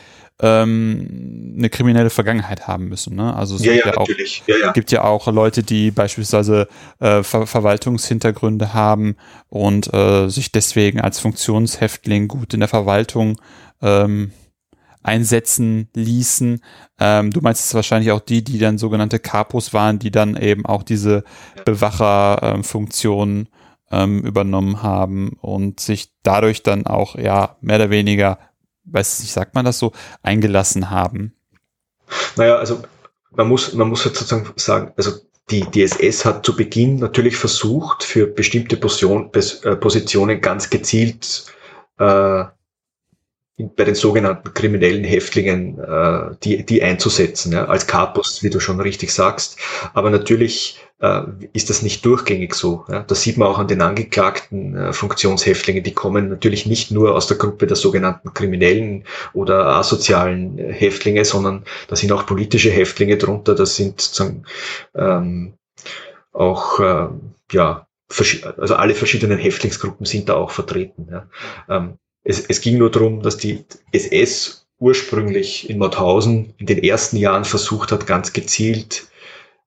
[SPEAKER 1] ähm, eine kriminelle Vergangenheit haben müssen. Ne? Also es
[SPEAKER 2] ja,
[SPEAKER 1] gibt,
[SPEAKER 2] ja,
[SPEAKER 1] ja auch,
[SPEAKER 2] ja,
[SPEAKER 1] gibt ja auch Leute, die beispielsweise äh, Ver Verwaltungshintergründe haben und äh, sich deswegen als Funktionshäftling gut in der Verwaltung ähm, einsetzen ließen. Ähm, du meinst es wahrscheinlich auch die, die dann sogenannte Capos waren, die dann eben auch diese Bewacherfunktion ähm, übernommen haben und sich dadurch dann auch ja mehr oder weniger weiß nicht, sagt man das so, eingelassen haben?
[SPEAKER 2] Naja, also man muss, man muss halt sozusagen sagen, also die DSS hat zu Beginn natürlich versucht, für bestimmte Position, äh, Positionen ganz gezielt äh, bei den sogenannten kriminellen Häftlingen äh, die, die einzusetzen, ja, als Kapus, wie du schon richtig sagst. Aber natürlich äh, ist das nicht durchgängig so. Ja. Das sieht man auch an den angeklagten äh, Funktionshäftlingen. Die kommen natürlich nicht nur aus der Gruppe der sogenannten kriminellen oder asozialen äh, Häftlinge, sondern da sind auch politische Häftlinge drunter. Das sind sozusagen ähm, auch äh, ja also alle verschiedenen Häftlingsgruppen sind da auch vertreten. Ja. Ähm, es, es ging nur darum, dass die SS ursprünglich in Mauthausen in den ersten Jahren versucht hat, ganz gezielt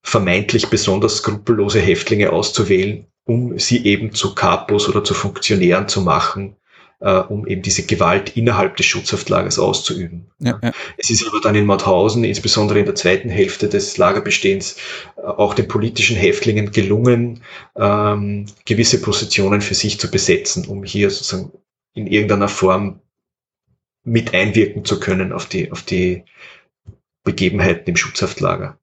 [SPEAKER 2] vermeintlich besonders skrupellose Häftlinge auszuwählen, um sie eben zu Kapos oder zu Funktionären zu machen, äh, um eben diese Gewalt innerhalb des Schutzhaftlagers auszuüben. Ja, ja. Es ist aber dann in Mauthausen, insbesondere in der zweiten Hälfte des Lagerbestehens, äh, auch den politischen Häftlingen gelungen, ähm, gewisse Positionen für sich zu besetzen, um hier sozusagen in irgendeiner Form mit einwirken zu können auf die, auf die Begebenheiten im Schutzhaftlager.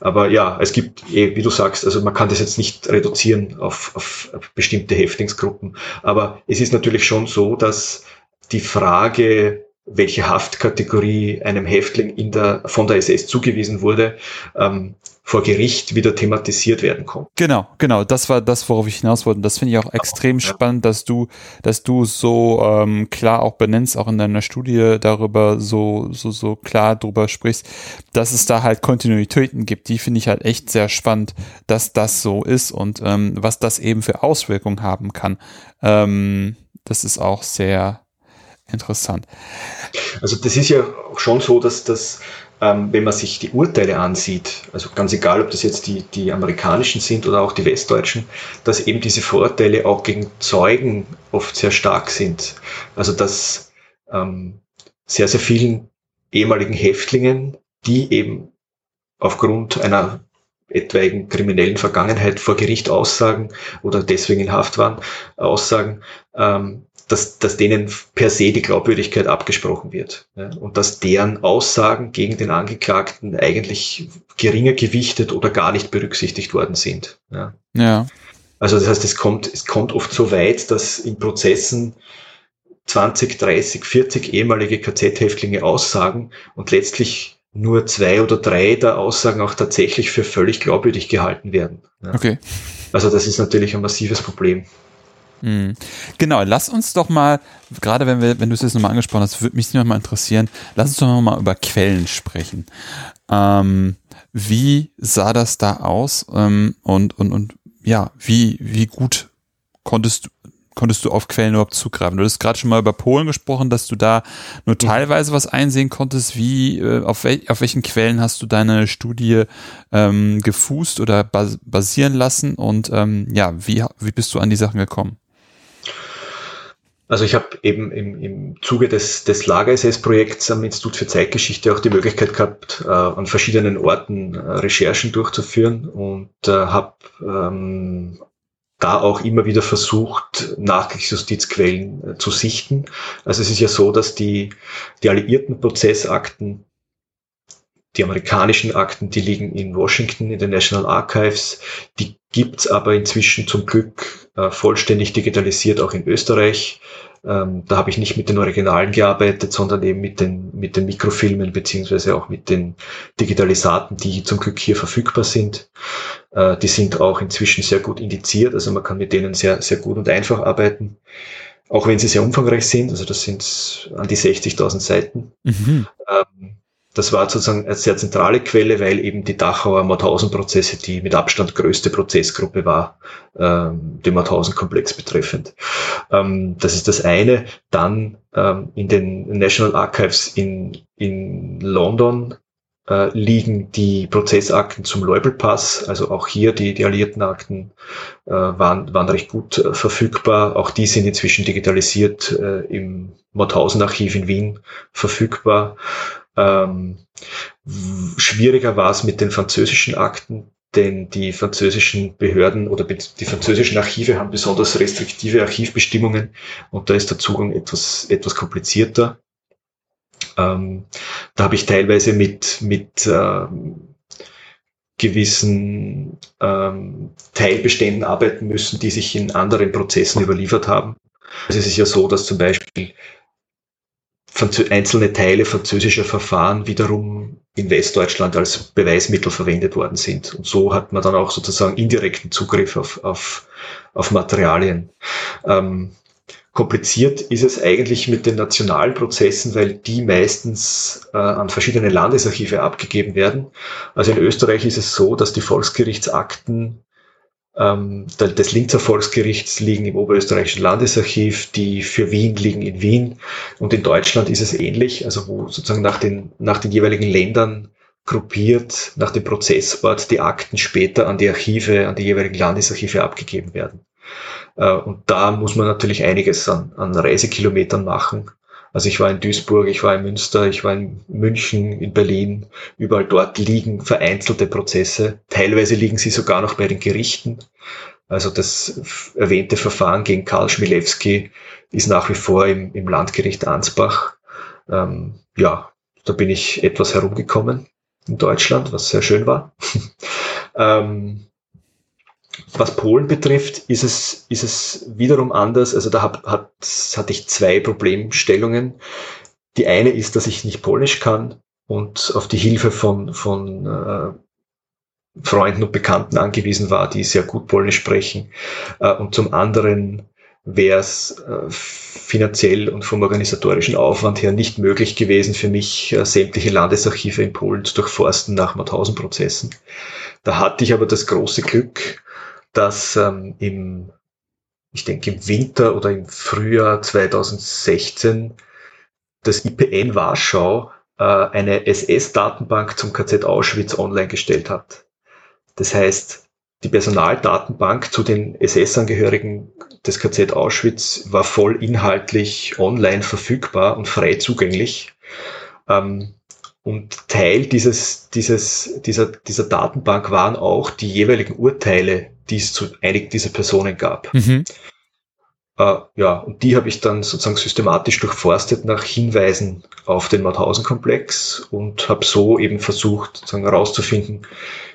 [SPEAKER 2] Aber ja, es gibt, eh, wie du sagst, also man kann das jetzt nicht reduzieren auf, auf bestimmte Häftlingsgruppen. Aber es ist natürlich schon so, dass die Frage, welche Haftkategorie einem Häftling in der, von der SS zugewiesen wurde, ähm, vor Gericht wieder thematisiert werden konnte.
[SPEAKER 1] Genau, genau, das war das, worauf ich hinaus wollte. Das finde ich auch extrem ja. spannend, dass du, dass du so ähm, klar auch benennst, auch in deiner Studie darüber so, so, so klar drüber sprichst, dass es da halt Kontinuitäten gibt. Die finde ich halt echt sehr spannend, dass das so ist und ähm, was das eben für Auswirkungen haben kann. Ähm, das ist auch sehr interessant.
[SPEAKER 2] Also das ist ja schon so, dass das ähm, wenn man sich die Urteile ansieht, also ganz egal, ob das jetzt die, die amerikanischen sind oder auch die westdeutschen, dass eben diese Vorurteile auch gegen Zeugen oft sehr stark sind. Also dass ähm, sehr, sehr vielen ehemaligen Häftlingen, die eben aufgrund einer etwaigen kriminellen Vergangenheit vor Gericht aussagen oder deswegen in Haft waren, aussagen, ähm, dass, dass denen per se die Glaubwürdigkeit abgesprochen wird. Ja, und dass deren Aussagen gegen den Angeklagten eigentlich geringer gewichtet oder gar nicht berücksichtigt worden sind. Ja.
[SPEAKER 1] ja.
[SPEAKER 2] Also das heißt, es kommt, es kommt oft so weit, dass in Prozessen 20, 30, 40 ehemalige KZ-Häftlinge aussagen und letztlich nur zwei oder drei der Aussagen auch tatsächlich für völlig glaubwürdig gehalten werden.
[SPEAKER 1] Ja. Okay.
[SPEAKER 2] Also das ist natürlich ein massives Problem.
[SPEAKER 1] Mhm. Genau, lass uns doch mal, gerade wenn wir, wenn du es jetzt nochmal angesprochen hast, würde mich nochmal interessieren, lass uns doch nochmal über Quellen sprechen. Ähm, wie sah das da aus? Ähm, und, und, und ja, wie, wie gut konntest du, konntest du auf Quellen überhaupt zugreifen? Du hast gerade schon mal über Polen gesprochen, dass du da nur teilweise was einsehen konntest. Wie, äh, auf, wel, auf welchen Quellen hast du deine Studie ähm, gefußt oder bas basieren lassen? Und ähm, ja, wie, wie bist du an die Sachen gekommen?
[SPEAKER 2] Also ich habe eben im, im Zuge des, des Lager-SS-Projekts am Institut für Zeitgeschichte auch die Möglichkeit gehabt, äh, an verschiedenen Orten äh, Recherchen durchzuführen und äh, habe ähm, da auch immer wieder versucht, Nachkriegsjustizquellen äh, zu sichten. Also es ist ja so, dass die, die alliierten Prozessakten die amerikanischen Akten, die liegen in Washington in den National Archives. Die gibt's aber inzwischen zum Glück äh, vollständig digitalisiert auch in Österreich. Ähm, da habe ich nicht mit den Originalen gearbeitet, sondern eben mit den, mit den Mikrofilmen beziehungsweise auch mit den Digitalisaten, die zum Glück hier verfügbar sind. Äh, die sind auch inzwischen sehr gut indiziert, also man kann mit denen sehr, sehr gut und einfach arbeiten. Auch wenn sie sehr umfangreich sind, also das sind an die 60.000 Seiten. Mhm. Ähm, das war sozusagen eine sehr zentrale Quelle, weil eben die Dachauer Mauthausen-Prozesse die mit Abstand größte Prozessgruppe war, ähm, den Mauthausen-Komplex betreffend. Ähm, das ist das eine. Dann ähm, in den National Archives in, in London äh, liegen die Prozessakten zum Leubel-Pass, also auch hier die, die alliierten Akten äh, waren, waren recht gut äh, verfügbar. Auch die sind inzwischen digitalisiert äh, im Mauthausen-Archiv in Wien verfügbar. Ähm, schwieriger war es mit den französischen Akten, denn die französischen Behörden oder die französischen Archive haben besonders restriktive Archivbestimmungen und da ist der Zugang etwas, etwas komplizierter. Ähm, da habe ich teilweise mit, mit ähm, gewissen ähm, Teilbeständen arbeiten müssen, die sich in anderen Prozessen überliefert haben. Also es ist ja so, dass zum Beispiel einzelne Teile französischer Verfahren wiederum in Westdeutschland als Beweismittel verwendet worden sind. Und so hat man dann auch sozusagen indirekten Zugriff auf, auf, auf Materialien. Ähm, kompliziert ist es eigentlich mit den nationalen Prozessen, weil die meistens äh, an verschiedene Landesarchive abgegeben werden. Also in Österreich ist es so, dass die Volksgerichtsakten ähm, des Linzer Volksgerichts liegen im Oberösterreichischen Landesarchiv, die für Wien liegen in Wien. Und in Deutschland ist es ähnlich, also wo sozusagen nach den, nach den jeweiligen Ländern gruppiert, nach dem Prozessort die Akten später an die Archive, an die jeweiligen Landesarchive abgegeben werden. Äh, und da muss man natürlich einiges an, an Reisekilometern machen. Also ich war in Duisburg, ich war in Münster, ich war in München, in Berlin. Überall dort liegen vereinzelte Prozesse. Teilweise liegen sie sogar noch bei den Gerichten. Also das erwähnte Verfahren gegen Karl Schmilewski ist nach wie vor im, im Landgericht Ansbach. Ähm, ja, da bin ich etwas herumgekommen in Deutschland, was sehr schön war. ähm, was Polen betrifft, ist es, ist es wiederum anders. Also da hab, hat, hatte ich zwei Problemstellungen. Die eine ist, dass ich nicht Polnisch kann und auf die Hilfe von, von äh, Freunden und Bekannten angewiesen war, die sehr gut Polnisch sprechen. Äh, und zum anderen wäre es äh, finanziell und vom organisatorischen Aufwand her nicht möglich gewesen für mich, äh, sämtliche Landesarchive in Polen zu durchforsten nach Mauthausen-Prozessen. Da hatte ich aber das große Glück, dass ähm, im, ich denke im Winter oder im Frühjahr 2016 das IPN Warschau äh, eine SS-Datenbank zum KZ Auschwitz online gestellt hat. Das heißt, die Personaldatenbank zu den SS-Angehörigen des KZ Auschwitz war voll inhaltlich online verfügbar und frei zugänglich. Ähm, und Teil dieses, dieses, dieser, dieser Datenbank waren auch die jeweiligen Urteile, die es zu einigen dieser Personen gab. Mhm. Äh, ja, und die habe ich dann sozusagen systematisch durchforstet nach Hinweisen auf den Mauthausen-Komplex und habe so eben versucht, sozusagen herauszufinden,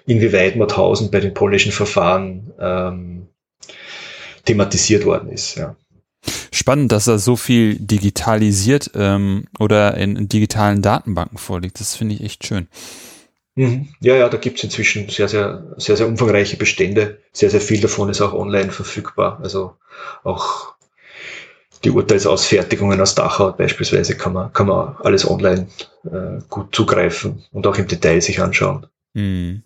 [SPEAKER 2] inwieweit Mauthausen bei den polnischen Verfahren ähm, thematisiert worden ist. Ja.
[SPEAKER 1] Spannend, dass er so viel digitalisiert ähm, oder in, in, digitalen Datenbanken vorliegt. Das finde ich echt schön.
[SPEAKER 2] Mhm. Ja, ja, da gibt es inzwischen sehr, sehr, sehr, sehr umfangreiche Bestände. Sehr, sehr viel davon ist auch online verfügbar. Also auch die Urteilsausfertigungen aus Dachau beispielsweise kann man, kann man alles online äh, gut zugreifen und auch im Detail sich anschauen.
[SPEAKER 1] Mhm.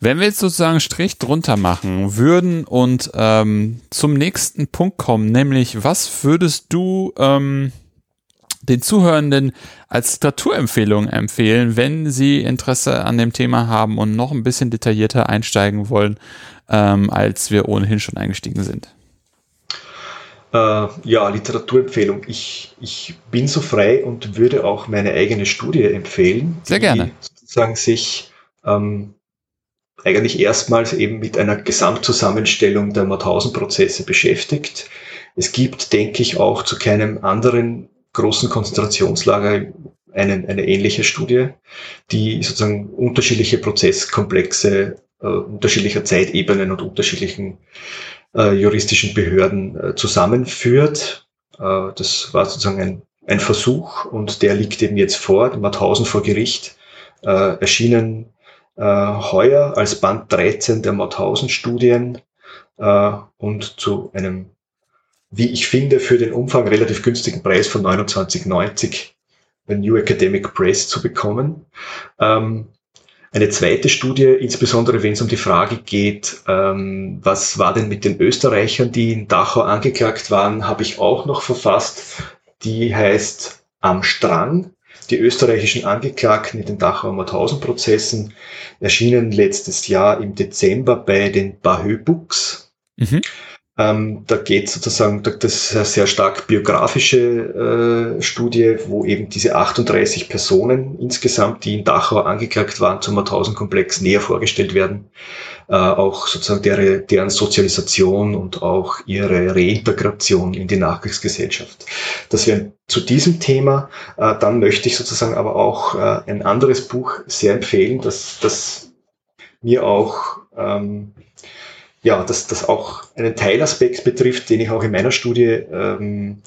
[SPEAKER 1] Wenn wir jetzt sozusagen Strich drunter machen würden und ähm, zum nächsten Punkt kommen, nämlich was würdest du ähm, den Zuhörenden als Literaturempfehlung empfehlen, wenn sie Interesse an dem Thema haben und noch ein bisschen detaillierter einsteigen wollen, ähm, als wir ohnehin schon eingestiegen sind?
[SPEAKER 2] Äh, ja, Literaturempfehlung. Ich, ich bin so frei und würde auch meine eigene Studie empfehlen.
[SPEAKER 1] Sehr gerne.
[SPEAKER 2] sozusagen sich ähm, eigentlich erstmals eben mit einer Gesamtzusammenstellung der Mauthausen-Prozesse beschäftigt. Es gibt, denke ich, auch zu keinem anderen großen Konzentrationslager eine, eine ähnliche Studie, die sozusagen unterschiedliche Prozesskomplexe äh, unterschiedlicher Zeitebenen und unterschiedlichen äh, juristischen Behörden äh, zusammenführt. Äh, das war sozusagen ein, ein Versuch und der liegt eben jetzt vor, Mauthausen vor Gericht, äh, erschienen äh, heuer als Band 13 der Mauthausen-Studien äh, und zu einem, wie ich finde, für den Umfang relativ günstigen Preis von 29,90 New Academic Press zu bekommen. Ähm, eine zweite Studie, insbesondere wenn es um die Frage geht, ähm, was war denn mit den Österreichern, die in Dachau angeklagt waren, habe ich auch noch verfasst. Die heißt Am Strang die österreichischen Angeklagten in den Dachauer Mauthausen-Prozessen erschienen letztes Jahr im Dezember bei den Bahö Books. Mhm. Ähm, da geht sozusagen, das ist eine sehr stark biografische äh, Studie, wo eben diese 38 Personen insgesamt, die in Dachau angeklagt waren, zum Mauthausen-Komplex näher vorgestellt werden. Äh, auch sozusagen deren, deren Sozialisation und auch ihre Reintegration in die Nachkriegsgesellschaft. Das wäre zu diesem Thema. Äh, dann möchte ich sozusagen aber auch äh, ein anderes Buch sehr empfehlen, das, das mir auch ähm, ja, dass das auch einen Teilaspekt betrifft, den ich auch in meiner Studie ähm,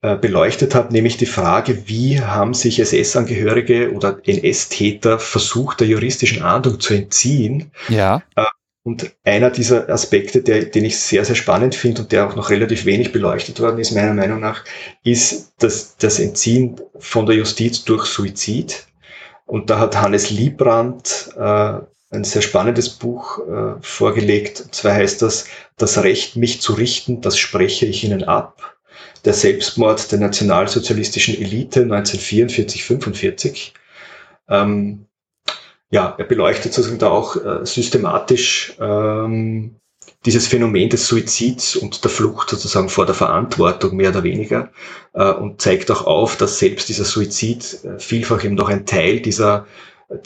[SPEAKER 2] äh, beleuchtet habe, nämlich die Frage, wie haben sich SS-Angehörige oder NS-Täter versucht, der juristischen Ahndung zu entziehen.
[SPEAKER 1] Ja.
[SPEAKER 2] Äh, und einer dieser Aspekte, der, den ich sehr, sehr spannend finde und der auch noch relativ wenig beleuchtet worden ist, meiner Meinung nach, ist das, das Entziehen von der Justiz durch Suizid. Und da hat Hannes Liebrandt äh, ein sehr spannendes Buch äh, vorgelegt. Und zwar heißt das, das Recht, mich zu richten, das spreche ich Ihnen ab. Der Selbstmord der nationalsozialistischen Elite 1944-45. Ähm, ja, er beleuchtet sozusagen da auch äh, systematisch ähm, dieses Phänomen des Suizids und der Flucht sozusagen vor der Verantwortung mehr oder weniger äh, und zeigt auch auf, dass selbst dieser Suizid äh, vielfach eben noch ein Teil dieser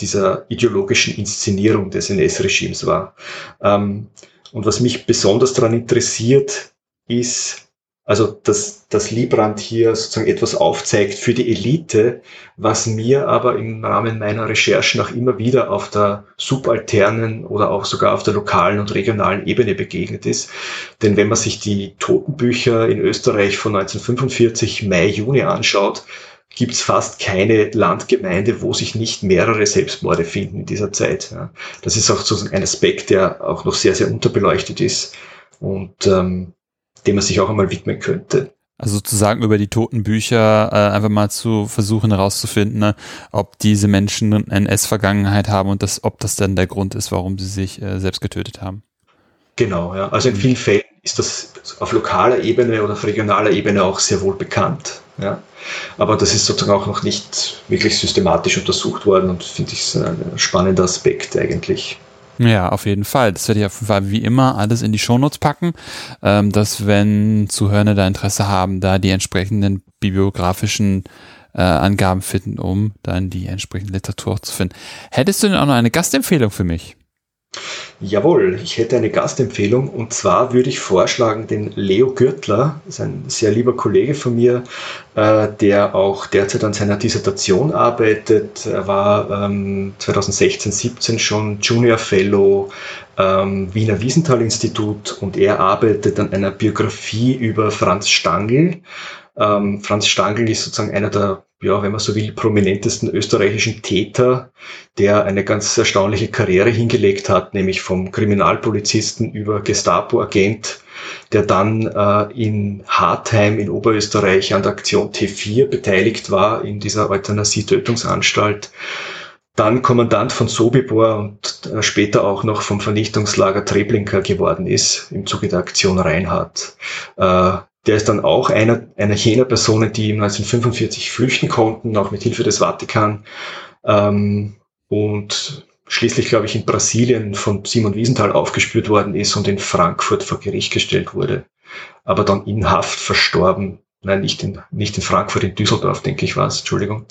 [SPEAKER 2] dieser ideologischen Inszenierung des NS-Regimes war. Ähm, und was mich besonders daran interessiert, ist, also dass, dass Liebrand hier sozusagen etwas aufzeigt für die Elite, was mir aber im Rahmen meiner Recherchen auch immer wieder auf der subalternen oder auch sogar auf der lokalen und regionalen Ebene begegnet ist. Denn wenn man sich die Totenbücher in Österreich von 1945 Mai, Juni anschaut, gibt es fast keine Landgemeinde, wo sich nicht mehrere Selbstmorde finden in dieser Zeit. Ja. Das ist auch sozusagen ein Aspekt, der auch noch sehr, sehr unterbeleuchtet ist und ähm, dem man sich auch einmal widmen könnte.
[SPEAKER 1] Also sozusagen über die toten Bücher äh, einfach mal zu versuchen herauszufinden, ne, ob diese Menschen NS-Vergangenheit haben und das, ob das dann der Grund ist, warum sie sich äh, selbst getötet haben.
[SPEAKER 2] Genau, ja. Also in vielen Fällen ist das auf lokaler Ebene oder auf regionaler Ebene auch sehr wohl bekannt. Ja. Aber das ist sozusagen auch noch nicht wirklich systematisch untersucht worden und finde ich ein spannender Aspekt eigentlich.
[SPEAKER 1] Ja, auf jeden Fall. Das werde ich auf jeden Fall wie immer alles in die Shownotes packen, ähm, dass wenn Zuhörende da Interesse haben, da die entsprechenden bibliografischen äh, Angaben finden, um dann die entsprechende Literatur zu finden. Hättest du denn auch noch eine Gastempfehlung für mich?
[SPEAKER 2] Jawohl, ich hätte eine Gastempfehlung und zwar würde ich vorschlagen den Leo Gürtler, ist ein sehr lieber Kollege von mir, äh, der auch derzeit an seiner Dissertation arbeitet. Er war ähm, 2016, 17 schon Junior Fellow ähm, Wiener Wiesenthal Institut und er arbeitet an einer Biografie über Franz Stangl. Ähm, Franz Stangl ist sozusagen einer der ja, wenn man so will, prominentesten österreichischen Täter, der eine ganz erstaunliche Karriere hingelegt hat, nämlich vom Kriminalpolizisten über Gestapo-Agent, der dann äh, in Hartheim in Oberösterreich an der Aktion T4 beteiligt war, in dieser Euthanasie-Tötungsanstalt. Dann Kommandant von Sobibor und äh, später auch noch vom Vernichtungslager Treblinka geworden ist im Zuge der Aktion Reinhardt. Äh, der ist dann auch einer, einer jener Personen, die 1945 flüchten konnten, auch mit Hilfe des Vatikan. Ähm, und schließlich, glaube ich, in Brasilien von Simon Wiesenthal aufgespürt worden ist und in Frankfurt vor Gericht gestellt wurde. Aber dann in Haft verstorben. Nein, nicht in, nicht in Frankfurt, in Düsseldorf, denke ich war es, Entschuldigung.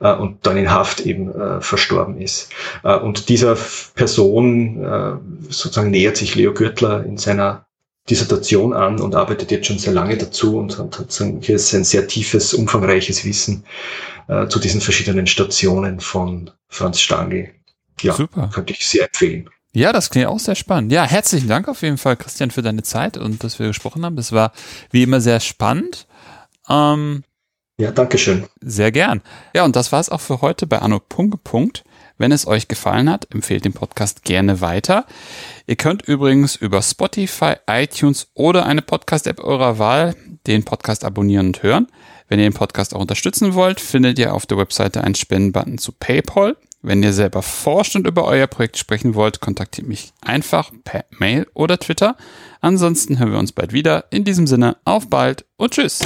[SPEAKER 2] Äh, und dann in Haft eben äh, verstorben ist. Äh, und dieser Person äh, sozusagen nähert sich Leo Gürtler in seiner Dissertation an und arbeitet jetzt schon sehr lange dazu und hat, hier ist ein sehr tiefes, umfangreiches Wissen äh, zu diesen verschiedenen Stationen von Franz Stangl. Ja, Super. könnte ich sehr empfehlen.
[SPEAKER 1] Ja, das klingt auch sehr spannend. Ja, herzlichen Dank auf jeden Fall, Christian, für deine Zeit und dass wir gesprochen haben. Das war wie immer sehr spannend.
[SPEAKER 2] Ähm, ja, danke schön.
[SPEAKER 1] Sehr gern. Ja, und das war es auch für heute bei Anno Punkt. Punkt. Wenn es euch gefallen hat, empfehlt den Podcast gerne weiter. Ihr könnt übrigens über Spotify, iTunes oder eine Podcast-App eurer Wahl den Podcast abonnieren und hören. Wenn ihr den Podcast auch unterstützen wollt, findet ihr auf der Webseite einen Spendenbutton zu PayPal. Wenn ihr selber forscht und über euer Projekt sprechen wollt, kontaktiert mich einfach per Mail oder Twitter. Ansonsten hören wir uns bald wieder. In diesem Sinne, auf bald und tschüss.